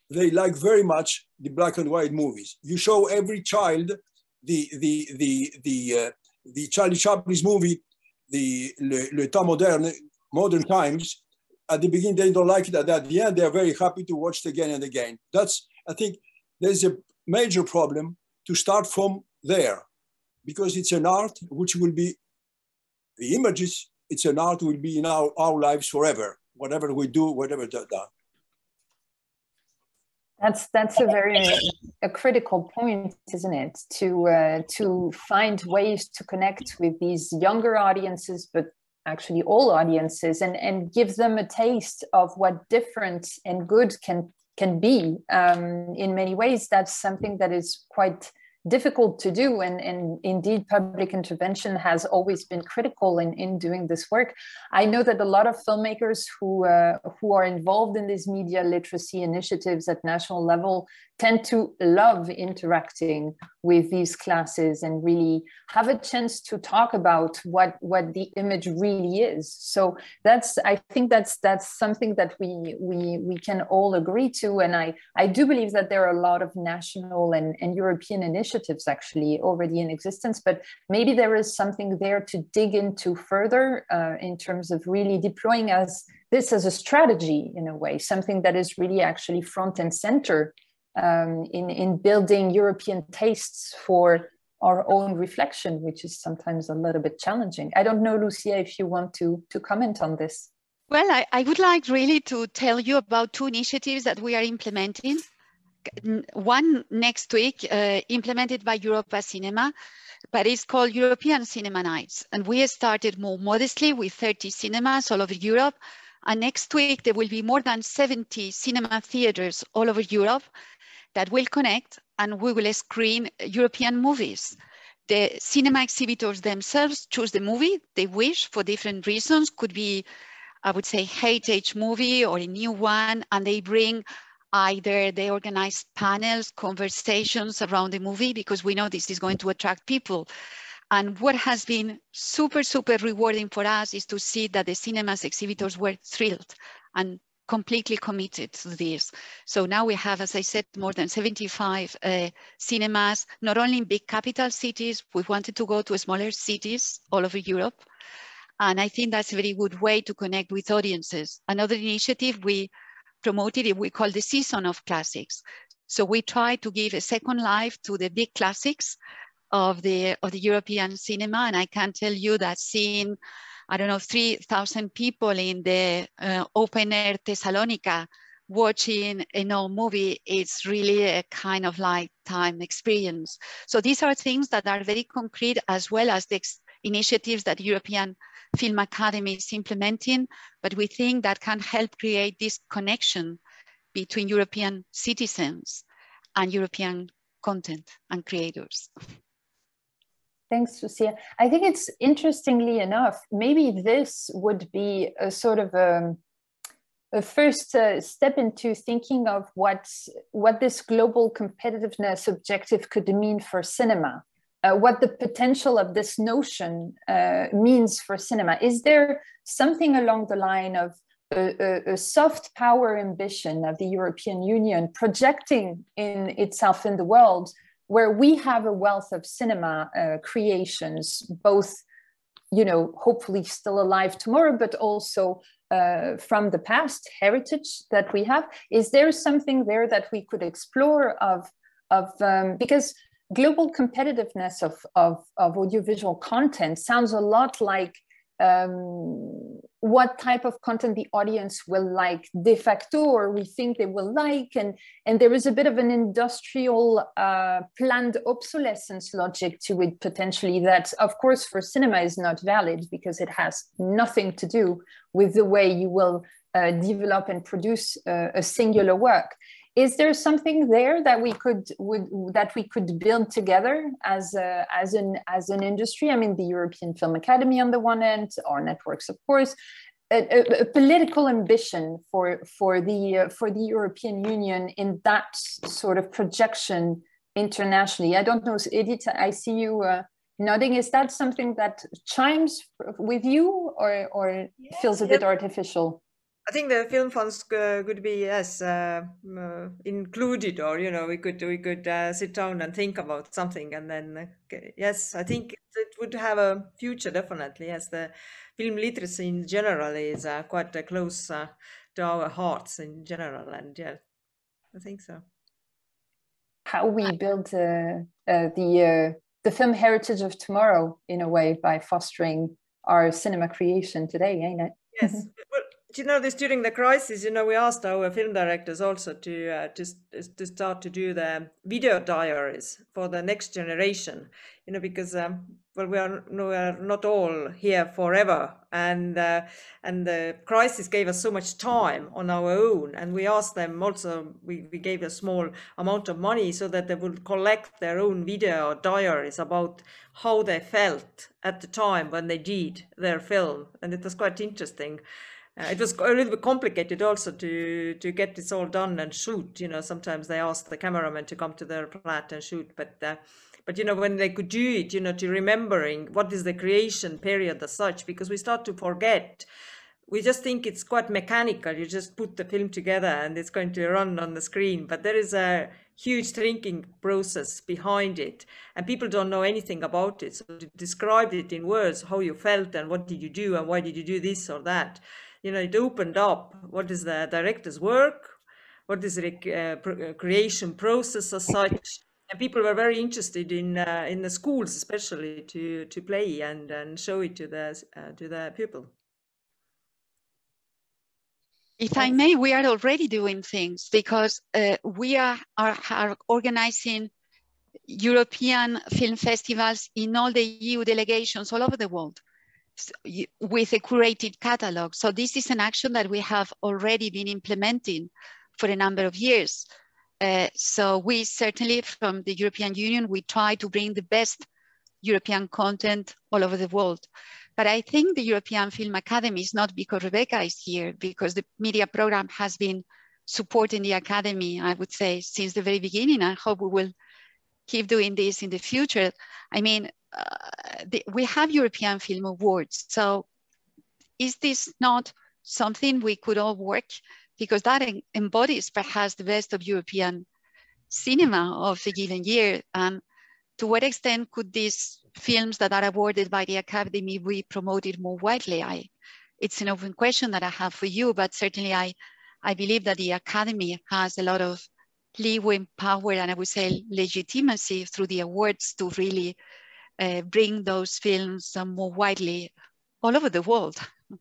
they like very much the black and white movies. You show every child the the the the uh, the Charlie Chaplin's movie, the Le, Le Temps Moderne, Modern Times. At the beginning, they don't like it. At the end, they're very happy to watch it again and again. That's I think there's a major problem to start from there, because it's an art which will be the images. It's an art will be in our, our lives forever. Whatever we do, whatever that. That's that's a very a critical point, isn't it? To uh, to find ways to connect with these younger audiences, but actually all audiences, and and give them a taste of what different and good can can be. Um, in many ways, that's something that is quite difficult to do and, and indeed public intervention has always been critical in, in doing this work i know that a lot of filmmakers who uh, who are involved in these media literacy initiatives at national level tend to love interacting with these classes and really have a chance to talk about what what the image really is. So that's i think that's that's something that we we we can all agree to. And i i do believe that there are a lot of national and, and european initiatives actually already in existence but maybe there is something there to dig into further uh, in terms of really deploying as this as a strategy in a way something that is really actually front and center um, in, in building European tastes for our own reflection, which is sometimes a little bit challenging. I don't know, Lucia, if you want to, to comment on this. Well, I, I would like really to tell you about two initiatives that we are implementing. One next week, uh, implemented by Europa Cinema, but it's called European Cinema Nights. And we started more modestly with 30 cinemas all over Europe. And next week, there will be more than 70 cinema theaters all over Europe that will connect and we will screen European movies. The cinema exhibitors themselves choose the movie they wish for different reasons, could be, I would say, heritage movie or a new one, and they bring either they organize panels, conversations around the movie, because we know this is going to attract people. And what has been super, super rewarding for us is to see that the cinemas exhibitors were thrilled and completely committed to this. So now we have, as I said, more than 75 uh, cinemas, not only in big capital cities, we wanted to go to smaller cities all over Europe. And I think that's a very good way to connect with audiences. Another initiative we promoted, we call the Season of Classics. So we try to give a second life to the big classics of the, of the European cinema. And I can tell you that seeing I don't know, 3,000 people in the uh, open air Thessalonica watching an old movie, it's really a kind of lifetime experience. So these are things that are very concrete as well as the initiatives that European Film Academy is implementing, but we think that can help create this connection between European citizens and European content and creators. Thanks, Lucia. I think it's interestingly enough, maybe this would be a sort of a, um, a first uh, step into thinking of what, what this global competitiveness objective could mean for cinema. Uh, what the potential of this notion uh, means for cinema. Is there something along the line of a, a, a, soft power ambition of the European Union projecting in itself in the world where we have a wealth of cinema uh, creations, both, you know, hopefully still alive tomorrow, but also uh, from the past heritage that we have. Is there something there that we could explore of, of um, because global competitiveness of, of, of audiovisual content sounds a lot like um, what type of content the audience will like de facto or we think they will like. And and there is a bit of an industrial uh, planned obsolescence logic to it potentially that of course for cinema is not valid because it has nothing to do with the way you will uh, develop and produce uh, a singular work is there something there that we could would that we could build together as a, as an as an industry? I mean the european film academy on the one end our networks of course a, a, a political ambition for for the uh, for the european union in that sort of projection internationally. I don't know edith i see you uh, nodding. Is that something that chimes with you or or feels a bit artificial I think the film funds uh, could be yes uh, uh, included, or you know, we could we could uh, sit down and think about something, and then yes, I think it would have a future definitely. As the film literacy in general is uh, quite uh, close to our hearts in general, and yeah, I think so. How we build the the film heritage of tomorrow in a way by fostering our cinema creation today, ain't it? Yes. you know this during the crisis you know we asked our film directors also to uh, to, to start to do the video diaries for the next generation you know because um, well we are, we are not all here forever and uh, and the crisis gave us so much time on our own and we asked them also we, we gave a small amount of money so that they would collect their own video diaries about how they felt at the time when they did their film and it was quite interesting uh, it was a little bit complicated also to to get this all done and shoot. You know, sometimes they asked the cameraman to come to their flat and shoot, but uh, but you know when they could do it, you know, to remembering what is the creation period as such, because we start to forget. We just think it's quite mechanical. You just put the film together and it's going to run on the screen, but there is a huge thinking process behind it and people don't know anything about it so to describe it in words how you felt and what did you do and why did you do this or that you know, it opened up what is the director's work, what is the uh, uh, creation process as such. And people were very interested in uh, in the schools, especially to to play and and show it to the to the pupil. If I may, we are already doing things because uh, we are, are, are organizing European film festivals in all the EU delegations all over the world with a curated catalog. So this is an action that we have already been implementing for a number of years. Uh, so we certainly from the European Union, we try to bring the best European content all over the world. But I think the European Film Academy is not because Rebecca is here, because the media program has been supporting the Academy, I would say, since the very beginning. I hope we will keep doing this in the future. I mean, Uh, the, we have European Film Awards. So is this not something we could all work? Because that embodies perhaps the best of European cinema of a given year. And to what extent could these films that are awarded by the Academy be promoted more widely? I, it's an open question that I have for you, but certainly I, I believe that the Academy has a lot of leeway, power, and I would say legitimacy through the awards to really uh, bring those films uh, more widely all over the world.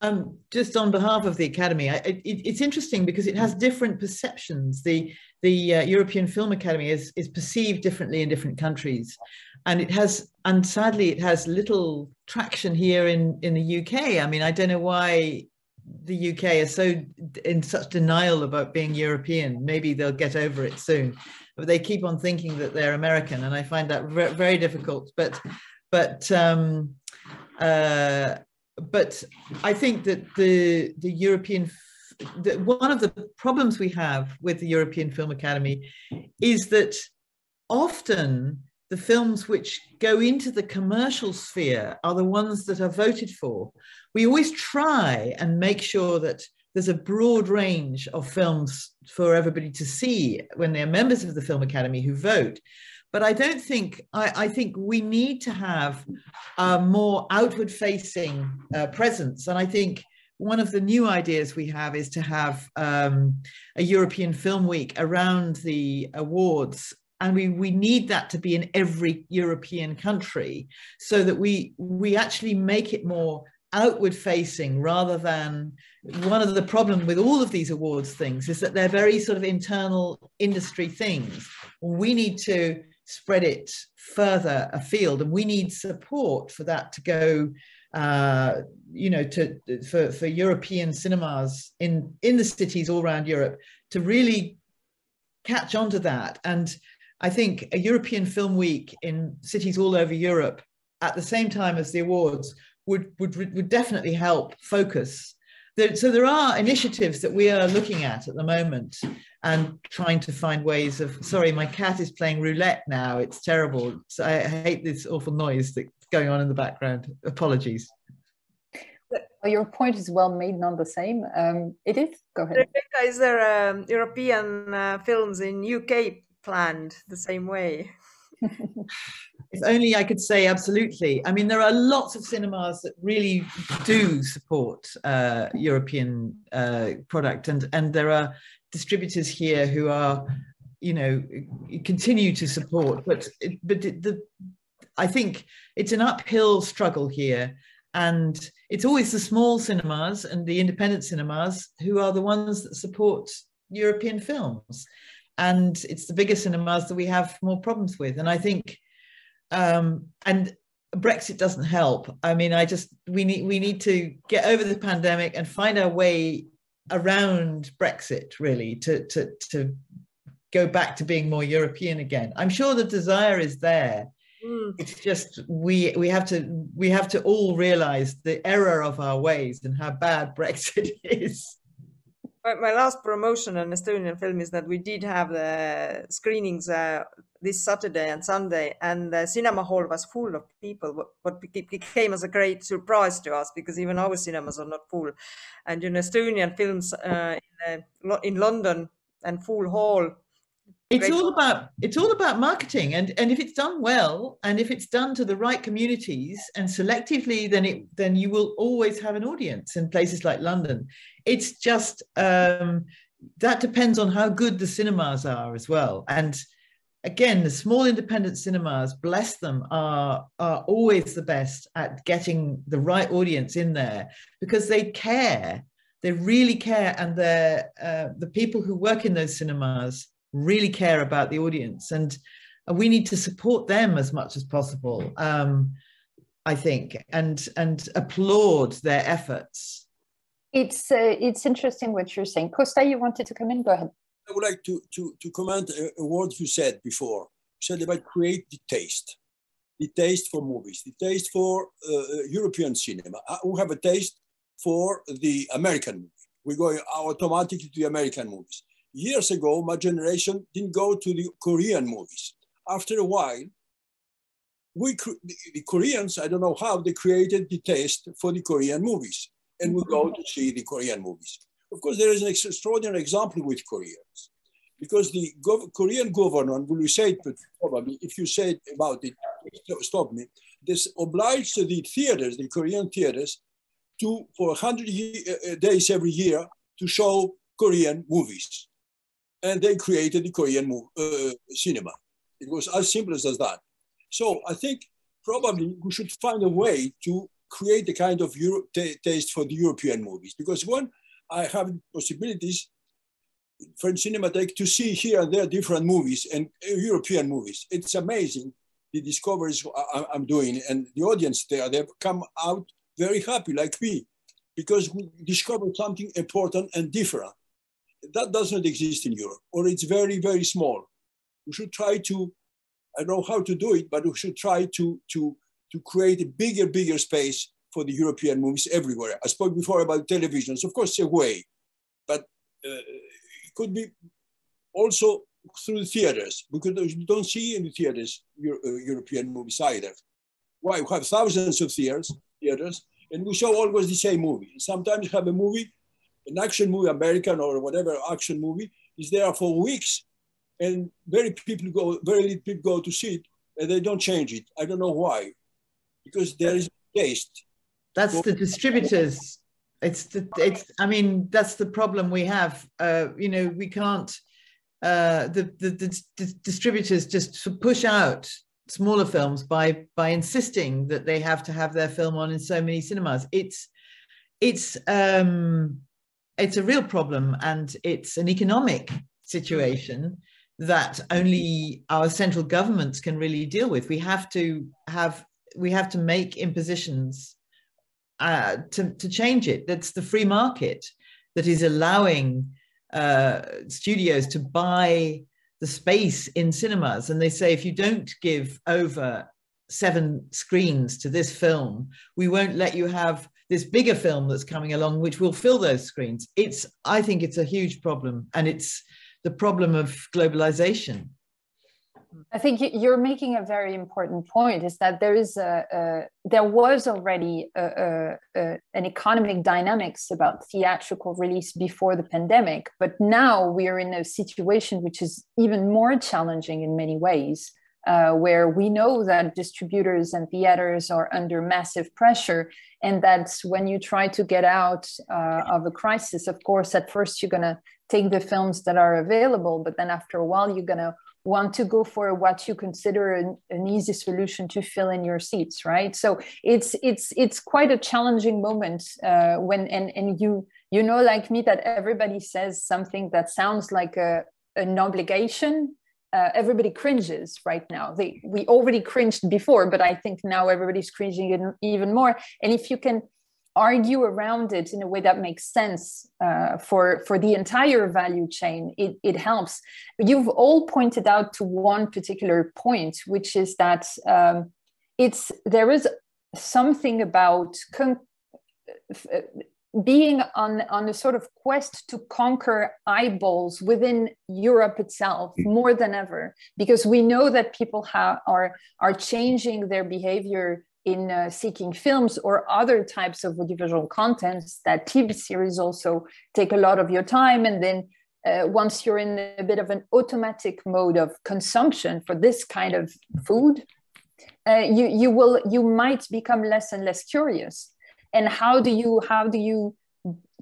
Um, just on behalf of the Academy, I, it, it's interesting because it has different perceptions. The the uh, European Film Academy is is perceived differently in different countries, and it has, and sadly, it has little traction here in in the UK. I mean, I don't know why the UK is so in such denial about being European. Maybe they'll get over it soon, but they keep on thinking that they're American, and I find that re- very difficult. But but um, uh, but I think that the the European the, one of the problems we have with the European Film Academy is that often the films which go into the commercial sphere are the ones that are voted for. We always try and make sure that there's a broad range of films for everybody to see when they're members of the Film Academy who vote. But I don't think, I, I think we need to have a more outward facing uh, presence. And I think one of the new ideas we have is to have um, a European Film Week around the awards and we we need that to be in every European country so that we we actually make it more outward facing rather than one of the problem with all of these awards things is that they're very sort of internal industry things. We need to spread it further afield and we need support for that to go uh, you know to for, for european cinemas in in the cities all around europe to really catch on to that. And i think a european film week in cities all over europe at the same time as the awards would, would, would definitely help focus. There, so there are initiatives that we are looking at at the moment and trying to find ways of, sorry, my cat is playing roulette now. It's terrible. So I hate this awful noise that's going on in the background. Apologies. Your point is well made, not the same. Um, Edith, go ahead. Rebecca, is there um, European uh, films in UK planned the same way? if only I could say absolutely. I mean, there are lots of cinemas that really do support uh, European uh, product, and and there are distributors here who are, you know, continue to support. But but the, I think it's an uphill struggle here, and it's always the small cinemas and the independent cinemas who are the ones that support European films. And it's the bigger cinemas that we have more problems with. And I think um, and Brexit doesn't help. I mean, I just we need we need to get over the pandemic and find our way around Brexit really to to to go back to being more European again. I'm sure the desire is there. Mm. It's just we we have to we have to all realize the error of our ways and how bad Brexit is. My, last promotion on Estonian film is that we did have the screenings uh, this Saturday and Sunday, and the cinema hall was full of people. What became as a great surprise to us because even our cinemas are not full. And in Estonian films uh, in, uh, in London and full hall it's all about it's all about marketing and and if it's done well and if it's done to the right communities and selectively then it then you will always have an audience in places like london. It's just um that depends on how good the cinemas are as well. And again the small independent cinemas bless them are are always the best at getting the right audience in there because they care. They really care and they're uh, the people who work in those cinemas really care about the audience and, and we need to support them as much as possible um, i think and and applaud their efforts. It's uh, it's interesting what you're saying. Costa you wanted to come in? Go ahead. I would like to to to comment a, a word you said before. You said about create the taste the taste for movies the taste for uh, european cinema. Uh, we have a taste for the american movie. We go automatically to the american movies years ago, my generation didn't go to the Korean movies. After a while, we the Koreans, I don't know how, they created the taste for the Korean movies, and we go to see the Korean movies. Of course, there is an extraordinary example with Koreans, because the gov Korean government, will say it but probably, if you say it about it, stop me, this obliged the theaters, the Korean theaters, to, for 100 uh, days every year, to show Korean movies and they created the Korean uh, cinema. It was as simple as that. So I think probably we should find a way to create a kind of Euro taste for the European movies because when I have possibilities French take to see here and there different movies and uh, European movies. It's amazing the discoveries I'm doing and the audience there, they've come out very happy like me because we discovered something important and different that doesn't exist in Europe, or it's very, very small. We should try to, I know how to do it, but we should try to, to, to create a bigger, bigger space for the European movies everywhere. I spoke before about televisions, of course, a way, but uh, it could be also through the theaters, because you don't see in the theaters Euro, uh, European movies either. Why? We have thousands of theaters, theaters, and we show always the same movie. Sometimes you have a movie an action movie, American or whatever action movie, is there for weeks, and very people go, very little people go to see it, and they don't change it. I don't know why, because there is a taste. That's the distributors. It's the, it's. I mean, that's the problem we have. Uh, you know, we can't. uh, the, the, the, the distributors just push out smaller films by by insisting that they have to have their film on in so many cinemas. It's it's um, it's a real problem and it's an economic situation that only our central governments can really deal with. We have to have we have to make impositions uh, to to change it. That's the free market that is allowing uh, studios to buy the space in cinemas. And they say if you don't give over seven screens to this film, we won't let you have this bigger film that's coming along, which will fill those screens. It's, I think it's a huge problem. And it's the problem of globalization. I think you're making a very important point. Is that there is a, a there was already a, a, an economic dynamics about theatrical release before the pandemic, but now we are in a situation which is even more challenging in many ways, uh, where we know that distributors and theaters are under massive pressure, and that's when you try to get out uh, of a crisis. Of course, at first you're gonna take the films that are available, but then after a while you're gonna want to go for what you consider an, an, easy solution to fill in your seats right so it's it's it's quite a challenging moment uh, when and and you you know like me that everybody says something that sounds like a an obligation uh, everybody cringes right now. They we already cringed before but i think now everybody's cringing even more. And if you can argue around it in a way that makes sense uh, for for the entire value chain it, it helps. You've all pointed out to one particular point which is that um, it's there is something about con- being on on a sort of quest to conquer eyeballs within Europe itself mm. more than ever because we know that people have are are changing their behavior in uh, seeking films or other types of audiovisual contents that TV series also take a lot of your time. And then uh, once you're in a bit of an automatic mode of consumption for this kind of food, uh, you you will you might become less and less curious. And how do you how do you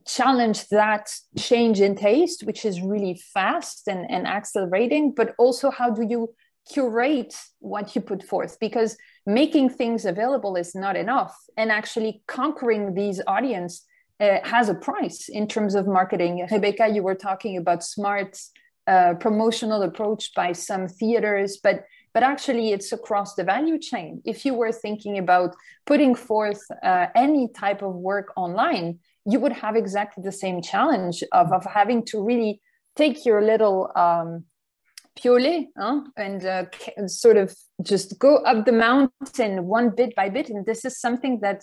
challenge that change in taste, which is really fast and, and accelerating, but also how do you curate what you put forth? Because making things available is not enough. And actually conquering these audience uh, has a price in terms of marketing. Rebecca you were talking about smart uh, promotional approach by some theaters but but actually it's across the value chain if you were thinking about putting forth uh, any type of work online you would have exactly the same challenge of, of having to really take your little um, purely huh? and uh, sort of just go up the mountain one bit by bit and this is something that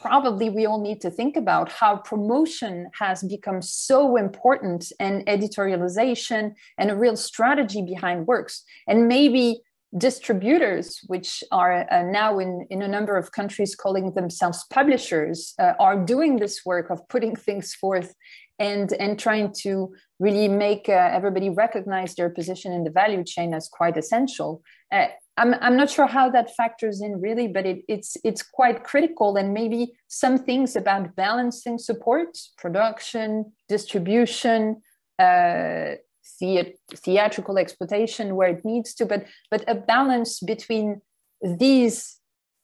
probably we all need to think about how promotion has become so important and editorialization and a real strategy behind works and maybe distributors which are uh, now in, in a number of countries calling themselves publishers uh, are doing this work of putting things forth and and trying to really make uh, everybody recognize their position in the value chain as quite essential. Uh, I'm, I'm not sure how that factors in really, but it, it's it's quite critical. And maybe some things about balancing support, production, distribution, uh, the, theatrical exploitation where it needs to, but but a balance between these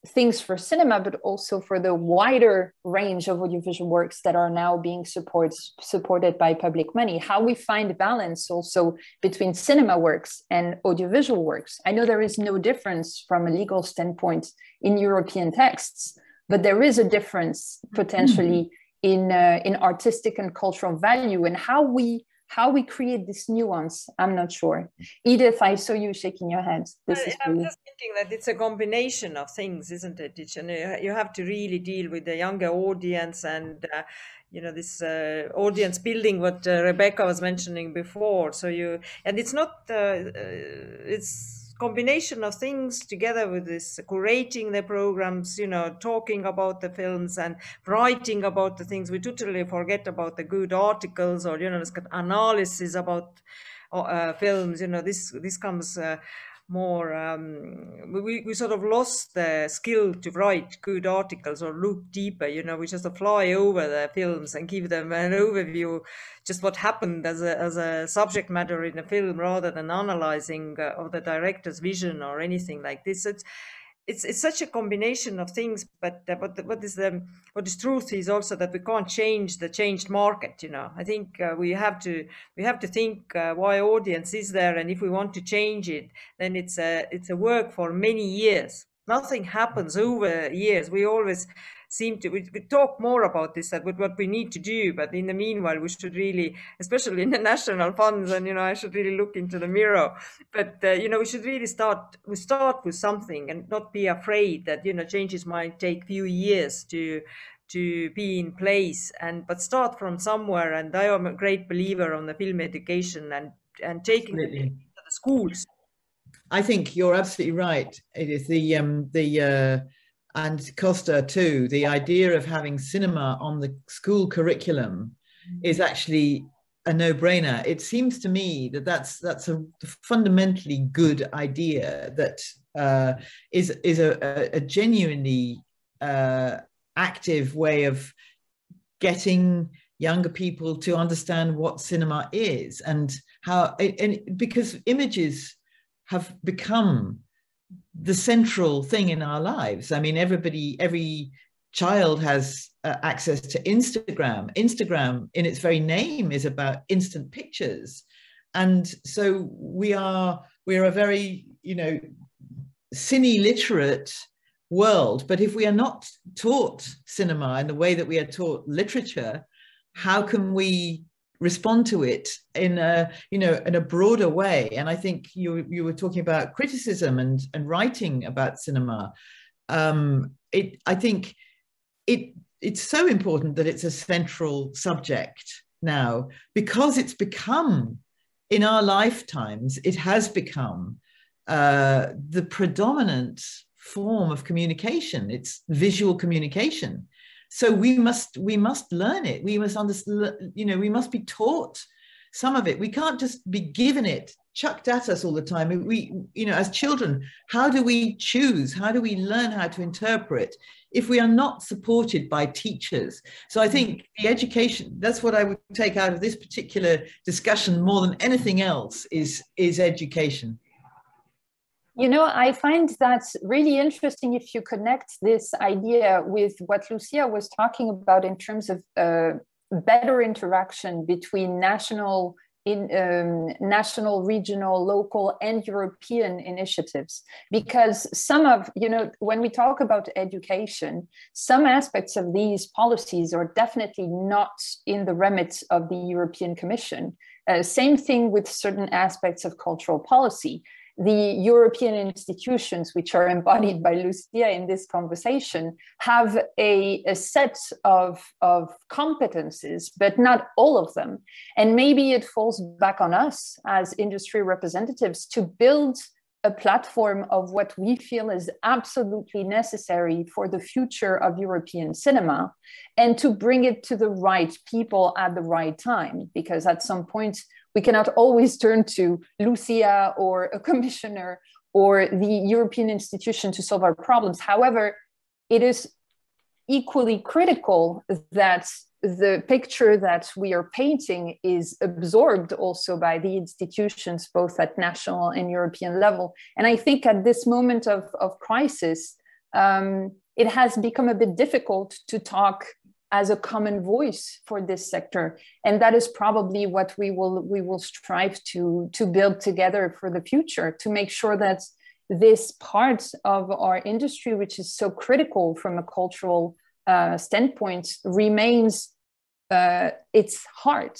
things for cinema, but also for the wider range of audiovisual works that are now being support, supported by public money. How we find balance also between cinema works and audiovisual works. I know there is no difference from a legal standpoint in European texts, but there is a difference potentially in uh, in artistic and cultural value and how we how we create this nuance i'm not sure. Edith i saw you shaking your head this is i'm really... just thinking that it's a combination of things isn't it and you have to really deal with the younger audience and uh, you know this uh, audience building what uh, rebecca was mentioning before. So you and it's not uh, uh, it's combination of things together with this curating the programs you know talking about the films and writing about the things. We totally forget about the good articles or you know analysis about uh, films. You know this this comes uh, more um, we, we sort of lost the skill to write good articles or look deeper you know we just fly over the films and give them an overview just what happened as a, as a subject matter in a film rather than analyzing uh, of the director's vision or anything like this. It's it's it's such a combination of things but uh, but what is the what is truth is also that we can't change the changed market you know. I think uh, we have to we have to think uh, why audience is there and if we want to change it then it's a it's a work for many years. Nothing happens over years. We always seem to we, we talk more about this that what we need to do but in the meanwhile we should really especially in the national funds and you know i should really look into the mirror. But uh, you know we should really start we start with something and not be afraid that you know changes might take few years to to be in place. And but start from somewhere. And i am a great believer on the film education and and taking Absolutely. the schools. I think you're absolutely right. It is the um the uh and Costa too, the idea of having cinema on the school curriculum is actually a no-brainer. It seems to me that that's that's a fundamentally good idea that uh, is is a, a genuinely uh, active way of getting younger people to understand what cinema is and how and because images have become the central thing in our lives. I mean, everybody, every child has uh, access to Instagram. Instagram, in its very name, is about instant pictures, and so we are we are a very you know cine literate world. But if we are not taught cinema in the way that we are taught literature, how can we respond to it in a you know in a broader way. And i think you you were talking about criticism and and writing about cinema. Um it i think it it's so important that it's a central subject now because it's become in our lifetimes it has become uh, the predominant form of communication. It's visual communication so we must we must learn it. We must understand you know we must be taught some of it. We can't just be given it chucked at us all the time. We you know as children how do we choose? How do we learn how to interpret if we are not supported by teachers? So i think the education that's what i would take out of this particular discussion more than anything else is is education you know, I find that really interesting if you connect this idea with what Lucia was talking about in terms of uh, better interaction between national in um, national, regional, local, and European initiatives. Because some of, you know, when we talk about education, some aspects of these policies are definitely not in the remit of the European Commission. Uh, same thing with certain aspects of cultural policy the European institutions, which are embodied by Lucia in this conversation, have a, a set of, of competences, but not all of them. And maybe it falls back on us as industry representatives to build a platform of what we feel is absolutely necessary for the future of European cinema and to bring it to the right people at the right time. Because at some point, we cannot always turn to Lucia or a commissioner or the European institution to solve our problems. However, it is equally critical that the picture that we are painting is absorbed also by the institutions, both at national and European level. And I think at this moment of, of crisis, um, it has become a bit difficult to talk as a common voice for this sector. And that is probably what we will we will strive to to build together for the future to make sure that this part of our industry which is so critical from a cultural uh, standpoint remains uh, its heart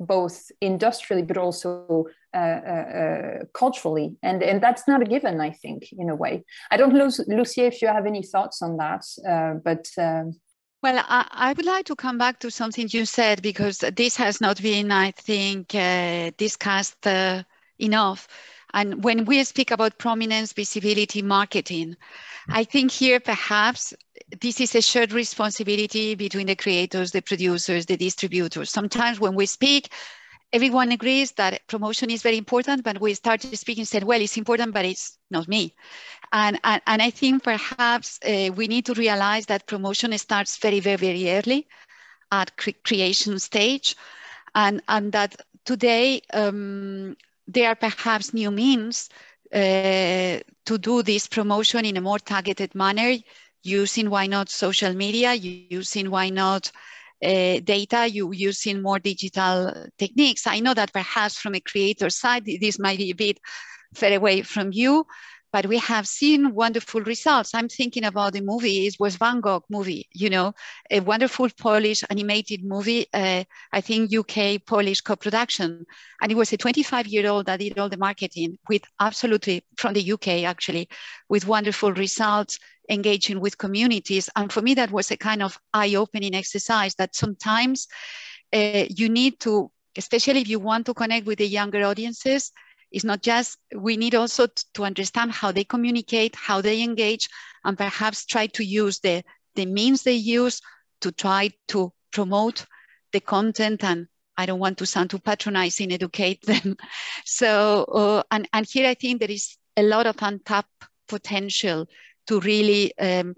both industrially but also uh, uh, uh, culturally. And and that's not a given i think in a way. I don't know lucia if you have any thoughts on that uh, but um, well, I, I, would like to come back to something you said because this has not been, I think, uh, discussed uh, enough. And when we speak about prominence, visibility, marketing, I think here perhaps this is a shared responsibility between the creators, the producers, the distributors. Sometimes when we speak, everyone agrees that promotion is very important, but we started speaking and said, well, it's important, but it's not me. And, and, and I think perhaps uh, we need to realize that promotion starts very, very, very early at cre creation stage. And, and that today um, there are perhaps new means uh, to do this promotion in a more targeted manner using why not social media, using why not uh, data, you using more digital techniques. I know that perhaps from a creator side, this might be a bit far away from you, but we have seen wonderful results. I'm thinking about the movie, it was Van Gogh movie, you know, a wonderful Polish animated movie, uh, I think UK Polish co-production. And it was a 25 year old that did all the marketing with absolutely, from the UK actually, with wonderful results, engaging with communities. And for me, that was a kind of eye-opening exercise that sometimes uh, you need to, especially if you want to connect with the younger audiences, it's not just, we need also to understand how they communicate, how they engage, and perhaps try to use the, the means they use to try to promote the content and I don't want to sound too patronizing, educate them. So, uh, and, and here I think there is a lot of untapped potential to really um,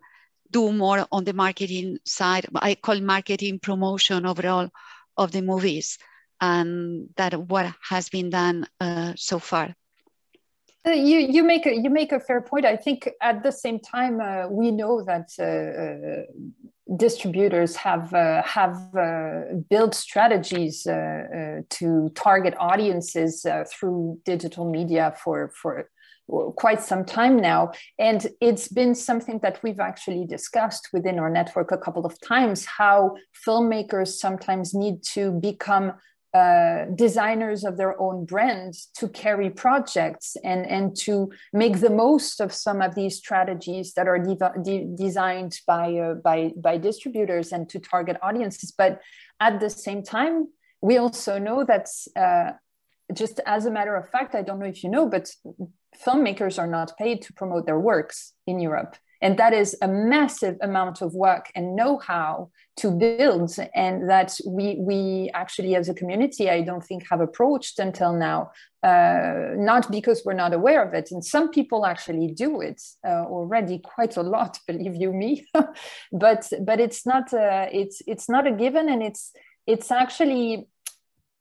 do more on the marketing side. I call marketing promotion overall of the movies and that what has been done uh, so far. Uh, you you make a you make a fair point. I think at the same time uh, we know that uh, uh distributors have uh, have built strategies to target audiences through digital media for for quite some time now. And it's been something that we've actually discussed within our network a couple of times how filmmakers sometimes need to become uh, designers of their own brands to carry projects and, and to make the most of some of these strategies that are de de designed by, uh, by, by distributors and to target audiences. But at the same time, we also know that uh, just as a matter of fact, I don't know if you know, but filmmakers are not paid to promote their works in Europe. And that is a massive amount of work and know-how to build, and that we we actually, as a community, I don't think have approached until now. Uh, not because we're not aware of it, and some people actually do it uh, already quite a lot, believe you me. but but it's not uh, it's it's not a given, and it's it's actually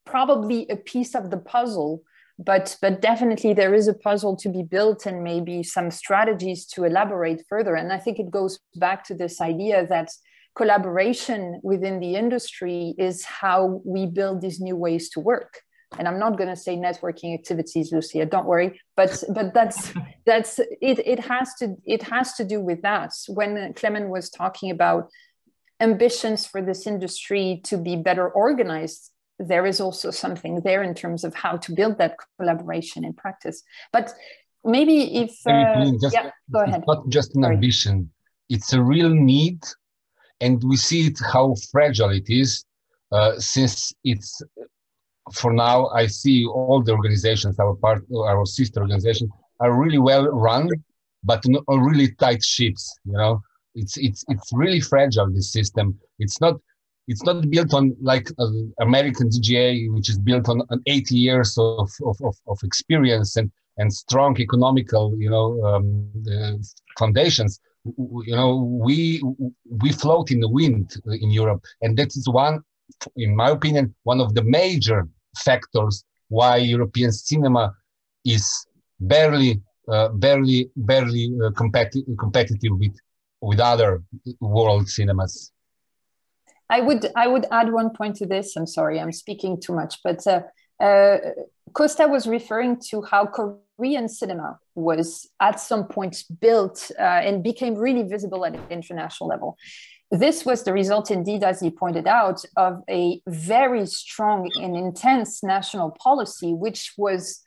probably a piece of the puzzle but but definitely there is a puzzle to be built and maybe some strategies to elaborate further. And i think it goes back to this idea that collaboration within the industry is how we build these new ways to work. And i'm not going to say networking activities lucia don't worry. But but that's that's it it has to it has to do with that. When Klemen was talking about ambitions for this industry to be better organized there is also something there in terms of how to build that collaboration in practice. But maybe if uh, just, yeah, go ahead. Not just an Sorry. ambition; it's a real need, and we see it how fragile it is. Uh, since it's for now, I see all the organizations, our part, our sister organizations, are really well run, but on really tight ships. You know, it's it's it's really fragile. This system. It's not it's not built on like uh, American DGA, which is built on, on 80 years of, of, of, experience and, and strong economical, you know, um, uh, foundations. You know, we we float in the wind in Europe, and that is one, in my opinion, one of the major factors why European cinema is barely, uh, barely, barely uh, competi- competitive with with other world cinemas. I would I would add one point to this. I'm sorry, I'm speaking too much, but uh, uh, Costa was referring to how Korean cinema was at some point built uh, and became really visible at an international level. This was the result, indeed, as he pointed out, of a very strong and intense national policy, which was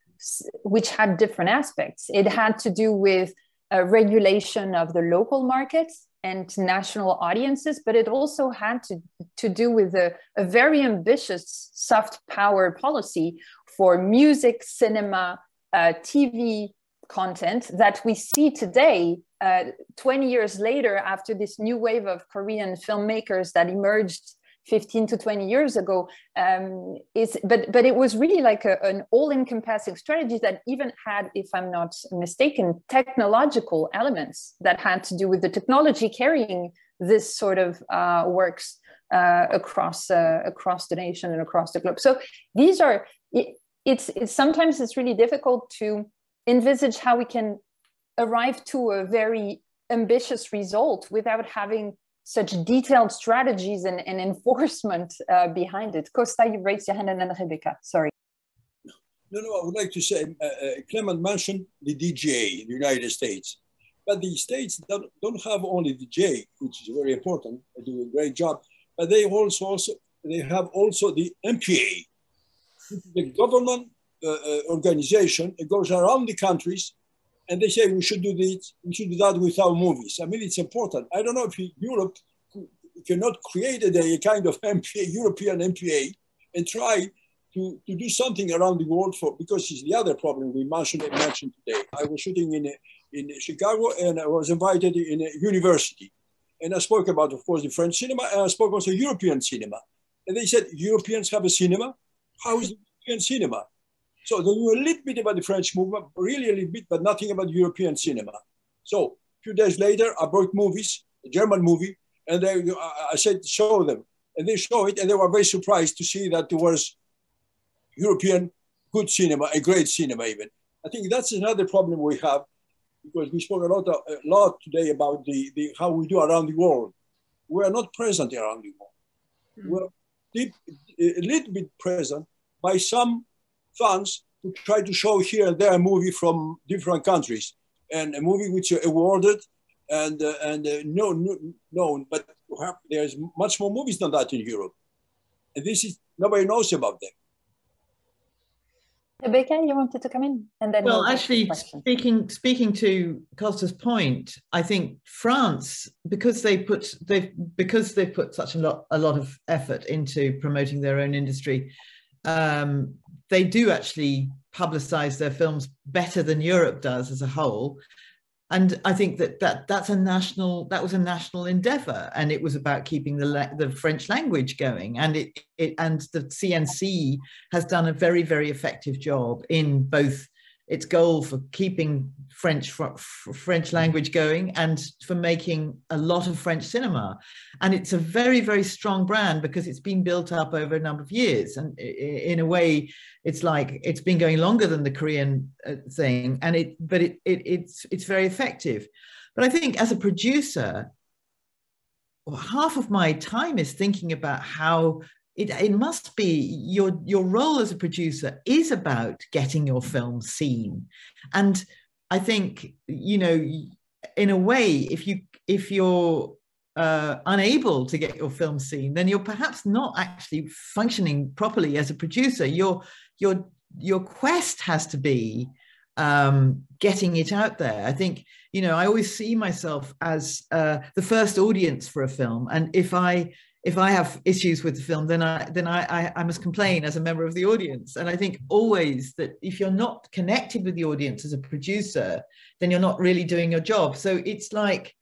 which had different aspects. It had to do with regulation of the local markets and national audiences, but it also had to, to do with a, a very ambitious soft power policy for music, cinema, uh, TV content that we see today, uh, 20 years later, after this new wave of Korean filmmakers that emerged 15 to 20 years ago um, is but but it was really like a, an all-encompassing strategy that even had if i'm not mistaken technological elements that had to do with the technology carrying this sort of uh, works uh, across uh, across the nation and across the globe. So these are it, it's, it's sometimes it's really difficult to envisage how we can arrive to a very ambitious result without having such detailed strategies and, and enforcement uh, behind it. Costa, you raised your hand and then Rebecca, sorry. No, no, I would like to say, uh, uh, Klemen mentioned the DGA in the United States, but the States don't, don't have only the DGA, which is very important, they do a great job, but they also, also they have also the MPA, the government uh, uh, organization. It goes around the countries and they say we should do this, we should do that with our movies. I mean, it's important. I don't know if Europe cannot create a, a kind of MPA, European MPA, and try to, to do something around the world for because it's the other problem we mentioned, mentioned today. I was shooting in, in Chicago and I was invited in a university. And I spoke about, of course, the French cinema, and I spoke also European cinema. And they said, Europeans have a cinema? How is the European cinema? So they knew a little bit about the French movement, really a little bit, but nothing about European cinema. So a few days later, I brought movies, a German movie, and they, I said, show them. And they show it, and they were very surprised to see that there was European good cinema, a great cinema even. I think that's another problem we have, because we spoke a lot, of, a lot today about the, the, how we do around the world. We are not present around the world. Mm. We're deep, a little bit present by some funds to try to show here and there a movie from different countries and a movie which are awarded and uh, and uh, known, known, but there's much more movies than that in Europe, and this is nobody knows about them. Rebecca, you wanted to come in, and then well, we'll actually, speaking speaking to Costa's point, I think France, because they put they've because they've put such a lot a lot of effort into promoting their own industry, um, they do actually publicize their films better than Europe does as a whole. And I think that, that that's a national that was a national endeavor, and it was about keeping the the French language going. And it, it and the CNC has done a very very effective job in both its goal for keeping French French language going and for making a lot of French cinema. And it's a very, very strong brand because it's been built up over a number of years. And in a way, it's like it's been going longer than the Korean uh, thing. And it, but it, it it's it's very effective. But I think as a producer, half of my time is thinking about how it, it must be your your role as a producer is about getting your film seen and i think you know in a way if you if you're uh, unable to get your film seen then you're perhaps not actually functioning properly as a producer your your your quest has to be um, getting it out there. I think, you know, I always see myself as uh, the first audience for a film. And if I if I have issues with the film, then I then I, I, I must complain as a member of the audience. And I think always that if you're not connected with the audience as a producer, then you're not really doing your job. So it's like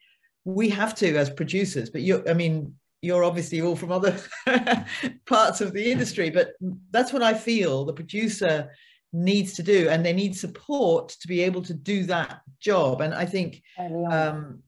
we have to as producers, but you I mean, you're obviously all from other parts of the industry, but that's what I feel the producer needs to do and they need support to be able to do that job and i think um,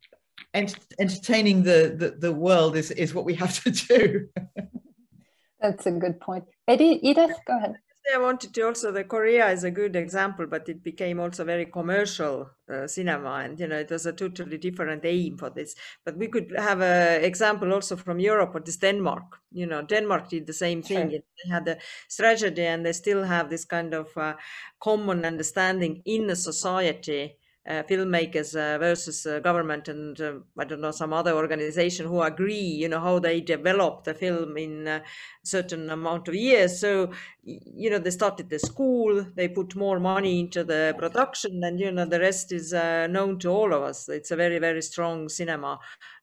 ent- entertaining the, the, the world is, is what we have to do. That's a good point. Eddie, Edith, go ahead. I wanted to also the Korea is a good example, but it became also very commercial uh, cinema, and you know it was a totally different aim for this. But we could have an example also from Europe, what is Denmark. You know, Denmark did the same thing. Sure. They had a strategy, and they still have this kind of uh, common understanding in the society uh, filmmakers uh, versus uh, government and uh, I don't know some other organization who agree, you know, how they develop the film in a certain amount of years. So, you know, they started the school, they put more money into the production, and you know, the rest is uh, known to all of us. It's a very very strong cinema,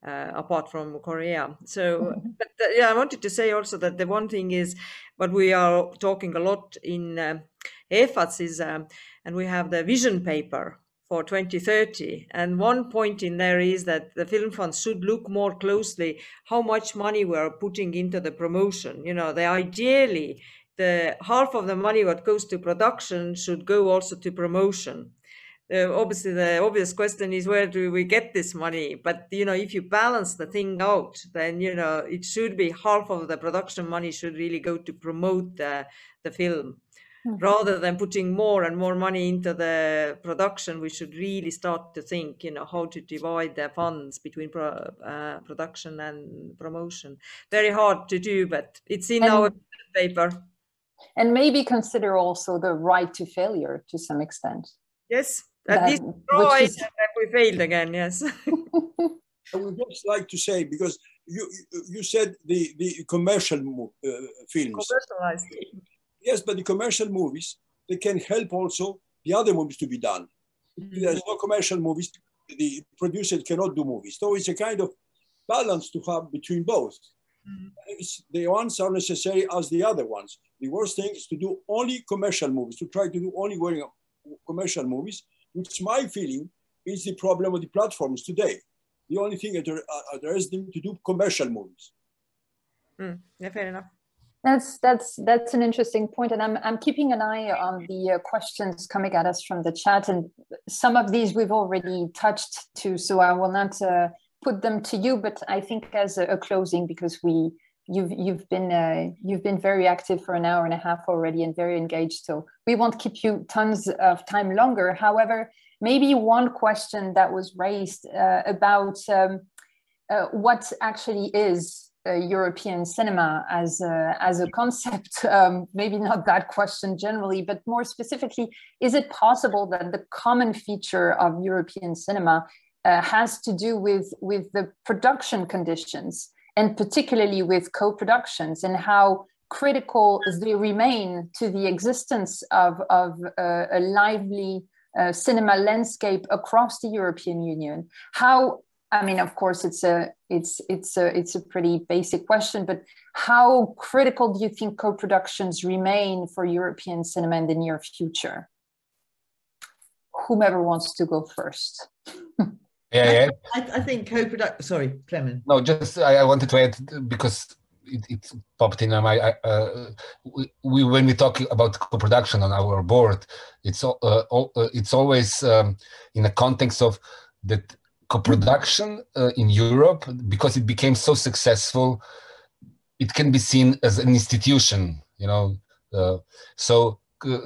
uh, apart from Korea. So, mm-hmm. but yeah, I wanted to say also that the one thing is, what we are talking a lot in EFADs is, um, and we have the vision paper for 2030. And one point in there is that the film fund should look more closely how much money we are putting into the promotion. You know, the ideally the half of the money what goes to production should go also to promotion. Uh, obviously, the obvious question is where do we get this money? But you know, if you balance the thing out, then you know it should be half of the production money should really go to promote the the film Mm-hmm. rather than putting more and more money into the production we should really start to think you know how to divide the funds between pro, uh, production and promotion. Very hard to do but it's in and, our paper. And maybe consider also the right to failure to some extent. Yes at least try is... we failed again yes. I would just like to say because you you said the the commercial uh, films. Commercialized Yes, but the commercial movies, they can help also the other movies to be done. Mm-hmm. There's no commercial movies, the producers cannot do movies. So it's a kind of balance to have between both. Mm-hmm. the ones are necessary as the other ones. The worst thing is to do only commercial movies, to try to do only commercial movies, which my feeling is the problem of the platforms today. The only thing that address them to do commercial movies. Mm, yeah, fair enough. That's that's that's an interesting point, and I'm I'm keeping an eye on the uh, questions coming at us from the chat, and some of these we've already touched to, so I will not uh, put them to you. But I think as a, a closing, because we you've you've been uh, you've been very active for an hour and a half already and very engaged, so we won't keep you tons of time longer. However, maybe one question that was raised uh, about um, uh, what actually is uh, European cinema as a, as a concept? Um, maybe not that question generally, but more specifically, is it possible that the common feature of European cinema uh, has to do with, with the production conditions and particularly with co-productions and how critical they remain to the existence of, of uh, a lively uh, cinema landscape across the European Union? How I mean, of course, it's a it's it's a it's a pretty basic question, but how critical do you think co-productions remain for European cinema in the near future? Whomever wants to go first. yeah, yeah. I, I think co-production. Sorry, Klemen. No, just I, I wanted to add because it, it popped in my uh, we, we, when we talk about co-production on our board, it's uh, uh, it's always um, in the context of that co-production uh, in Europe, because it became so successful, it can be seen as an institution. You know, uh, so uh,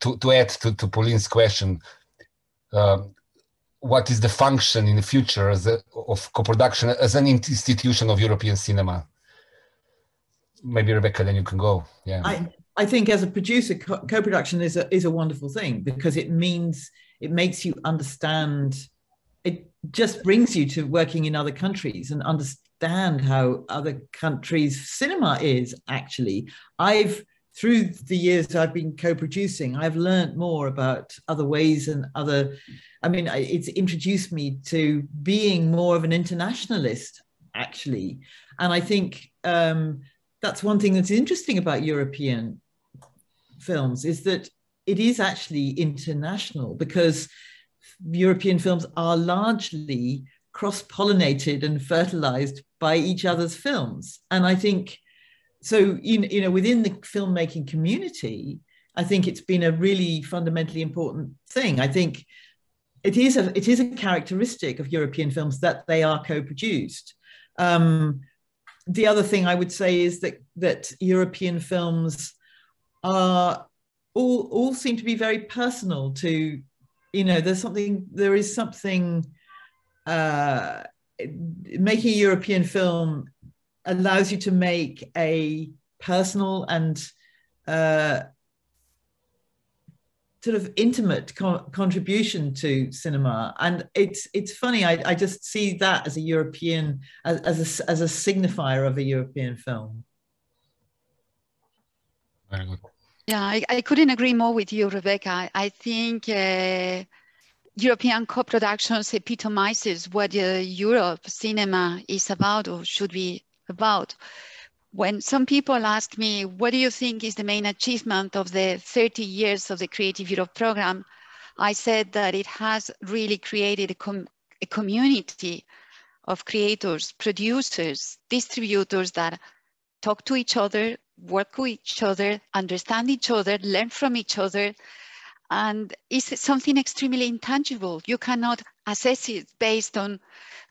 to to add to, to Pauline's question, um, what is the function in the future a, of co-production as an institution of European cinema? Maybe Rebecca, then you can go. Yeah. I, I think as a producer, co-production is a is a wonderful thing because it means it makes you understand it just brings you to working in other countries and understand how other countries cinema is actually. I've through the years i've been co-producing i've learned more about other ways and other i mean it's introduced me to being more of an internationalist actually. And i think um, that's one thing that's interesting about european films is that it is actually international because European films are largely cross pollinated and fertilized by each other's films. And I think so, you know, within the filmmaking community, I think it's been a really fundamentally important thing. I think it is a it is a characteristic of European films that they are co-produced. Um, the other thing I would say is that that European films are all all seem to be very personal to you know there's something there is something uh, making a european film allows you to make a personal and uh, sort of intimate co- contribution to cinema. And it's it's funny I, I just see that as a european as, as a, as a signifier of a european film. Very good yeah, I, I couldn't agree more with you, Rebecca. I think uh, European co-productions epitomizes what uh, Europe cinema is about or should be about. When some people ask me, what do you think is the main achievement of the 30 years of the Creative Europe program? I said that it has really created a, com a community of creators, producers, distributors that talk to each other, work with each other, understand each other, learn from each other. And it's something extremely intangible. You cannot assess it based on,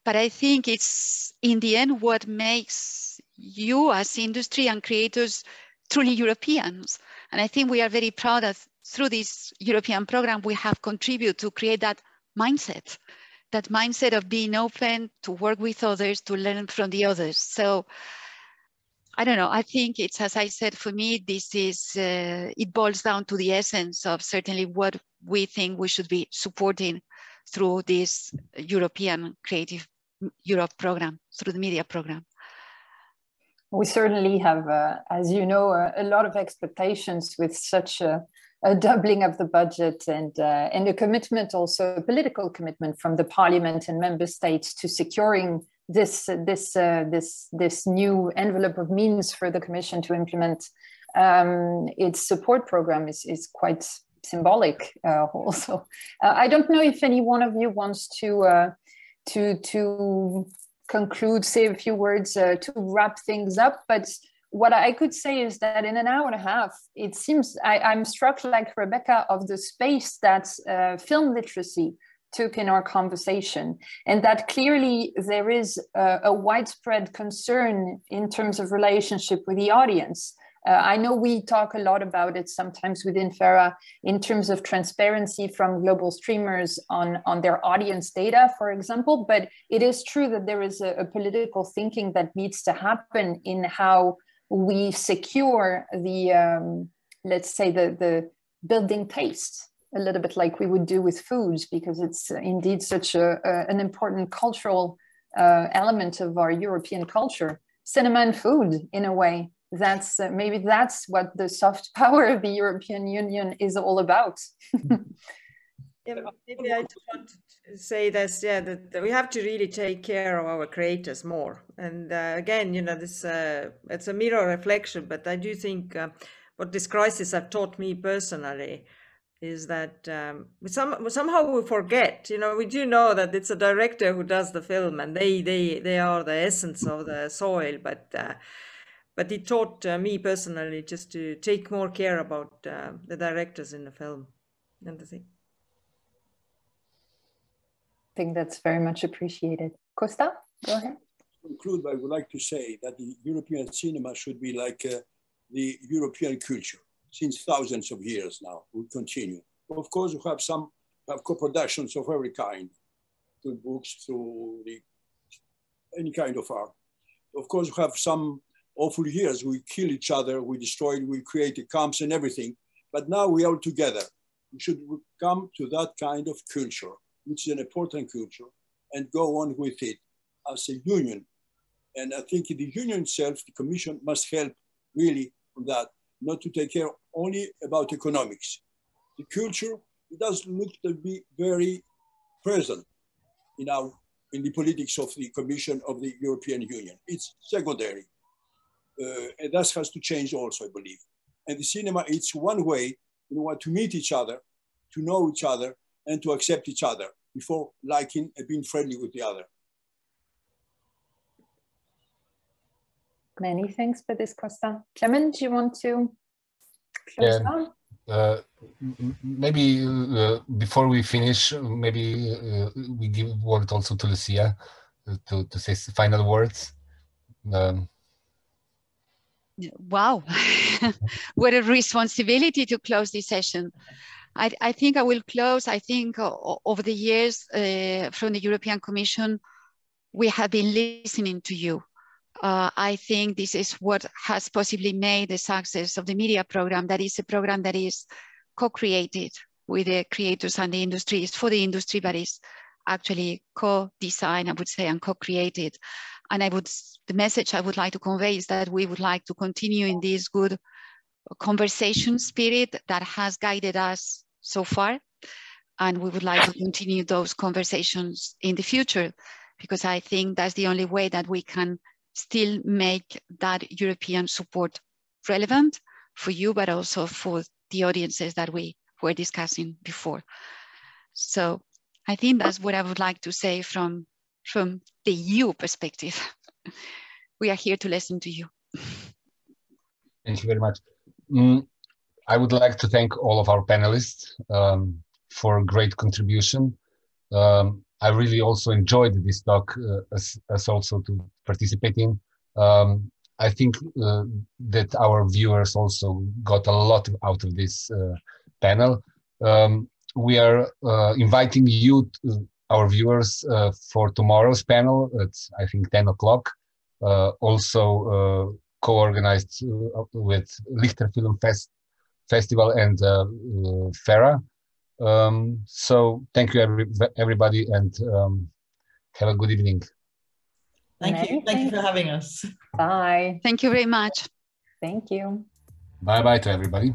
but I think it's in the end what makes you as industry and creators truly Europeans. And I think we are very proud that through this European program, we have contributed to create that mindset, that mindset of being open to work with others, to learn from the others. So I don't know. I think it's, as I said, for me, this is, uh, it boils down to the essence of certainly what we think we should be supporting through this European Creative Europe program, through the media program. We certainly have, uh, as you know, uh, a lot of expectations with such a, a doubling of the budget and, uh, and a commitment, also a political commitment from the parliament and member states to securing this this uh, this this new envelope of means for the Commission to implement um, its support program is is quite symbolic. Uh, also, uh, I don't know if any one of you wants to uh, to to conclude, say a few words uh, to wrap things up, but. What I could say is that in an hour and a half, it seems I, I'm struck like Rebecca of the space that uh, film literacy took in our conversation, and that clearly there is a, a widespread concern in terms of relationship with the audience. Uh, I know we talk a lot about it sometimes within FERA in terms of transparency from global streamers on, on their audience data, for example, but it is true that there is a, a political thinking that needs to happen in how we secure the, um, let's say, the, the building taste a little bit like we would do with foods because it's indeed such a, a an important cultural uh, element of our European culture. Cinema and food, in a way, that's uh, maybe that's what the soft power of the European Union is all about. yeah, maybe I just want to say this, yeah, that, that, we have to really take care of our creators more. And uh, again, you know, this uh, it's a mirror reflection, but I do think uh, what this crisis have taught me personally is that um, some, somehow we forget you know we do know that it's a director who does the film and they they they are the essence of the soil but uh, but it taught uh, me personally just to take more care about uh, the directors in the film and the thing I think that's very much appreciated. Costa, go ahead. To conclude, I would like to say that the European cinema should be like uh, the European culture since thousands of years now, will continue. Of course, we have some have co-productions of every kind, through books, through the, any kind of art. Of course, we have some awful years. We kill each other, we destroy, we create camps and everything. But now we are together. We should come to that kind of culture, which is an important culture, and go on with it as a union. And I think the union itself, the Commission must help really on that not to take care only about economics. The culture it does look to be very present in our in the politics of the Commission of the European Union. It's secondary, uh, and that has to change also, I believe. And the cinema, it's one way you know, to meet each other, to know each other, and to accept each other before liking and being friendly with the other. Many thanks for this, Costa. Klemen, do you want to close yeah. down? Uh, maybe uh, before we finish, maybe uh, we give word also to Lucia uh, to, to say final words. Um, wow, what a responsibility to close this session. I, I think I will close. I think over the years uh, from the European Commission, we have been listening to you uh, I think this is what has possibly made the success of the media program. That is a program that is co-created with the creators and the industry. It's for the industry, but it's actually co-designed, I would say, and co-created. And I would, the message I would like to convey is that we would like to continue in this good conversation spirit that has guided us so far. And we would like to continue those conversations in the future, because I think that's the only way that we can still make that European support relevant for you, but also for the audiences that we were discussing before. So I think that's what I would like to say from, from the EU perspective. we are here to listen to you. Thank you very much. Mm, I would like to thank all of our panelists um, for a great contribution. Um, I really also enjoyed this talk uh, as, as also to participate in. Um, I think uh, that our viewers also got a lot out of this uh, panel. Um, we are uh, inviting you, to, our viewers, uh, for tomorrow's panel at I think 10 o'clock. Uh, also co-organized with Lichter Film Fest Festival and FERA. Um, so thank you every, everybody and um, have a good evening. Thank you. Thank you for having us. Bye. Thank you very much. Thank you. Bye bye to everybody.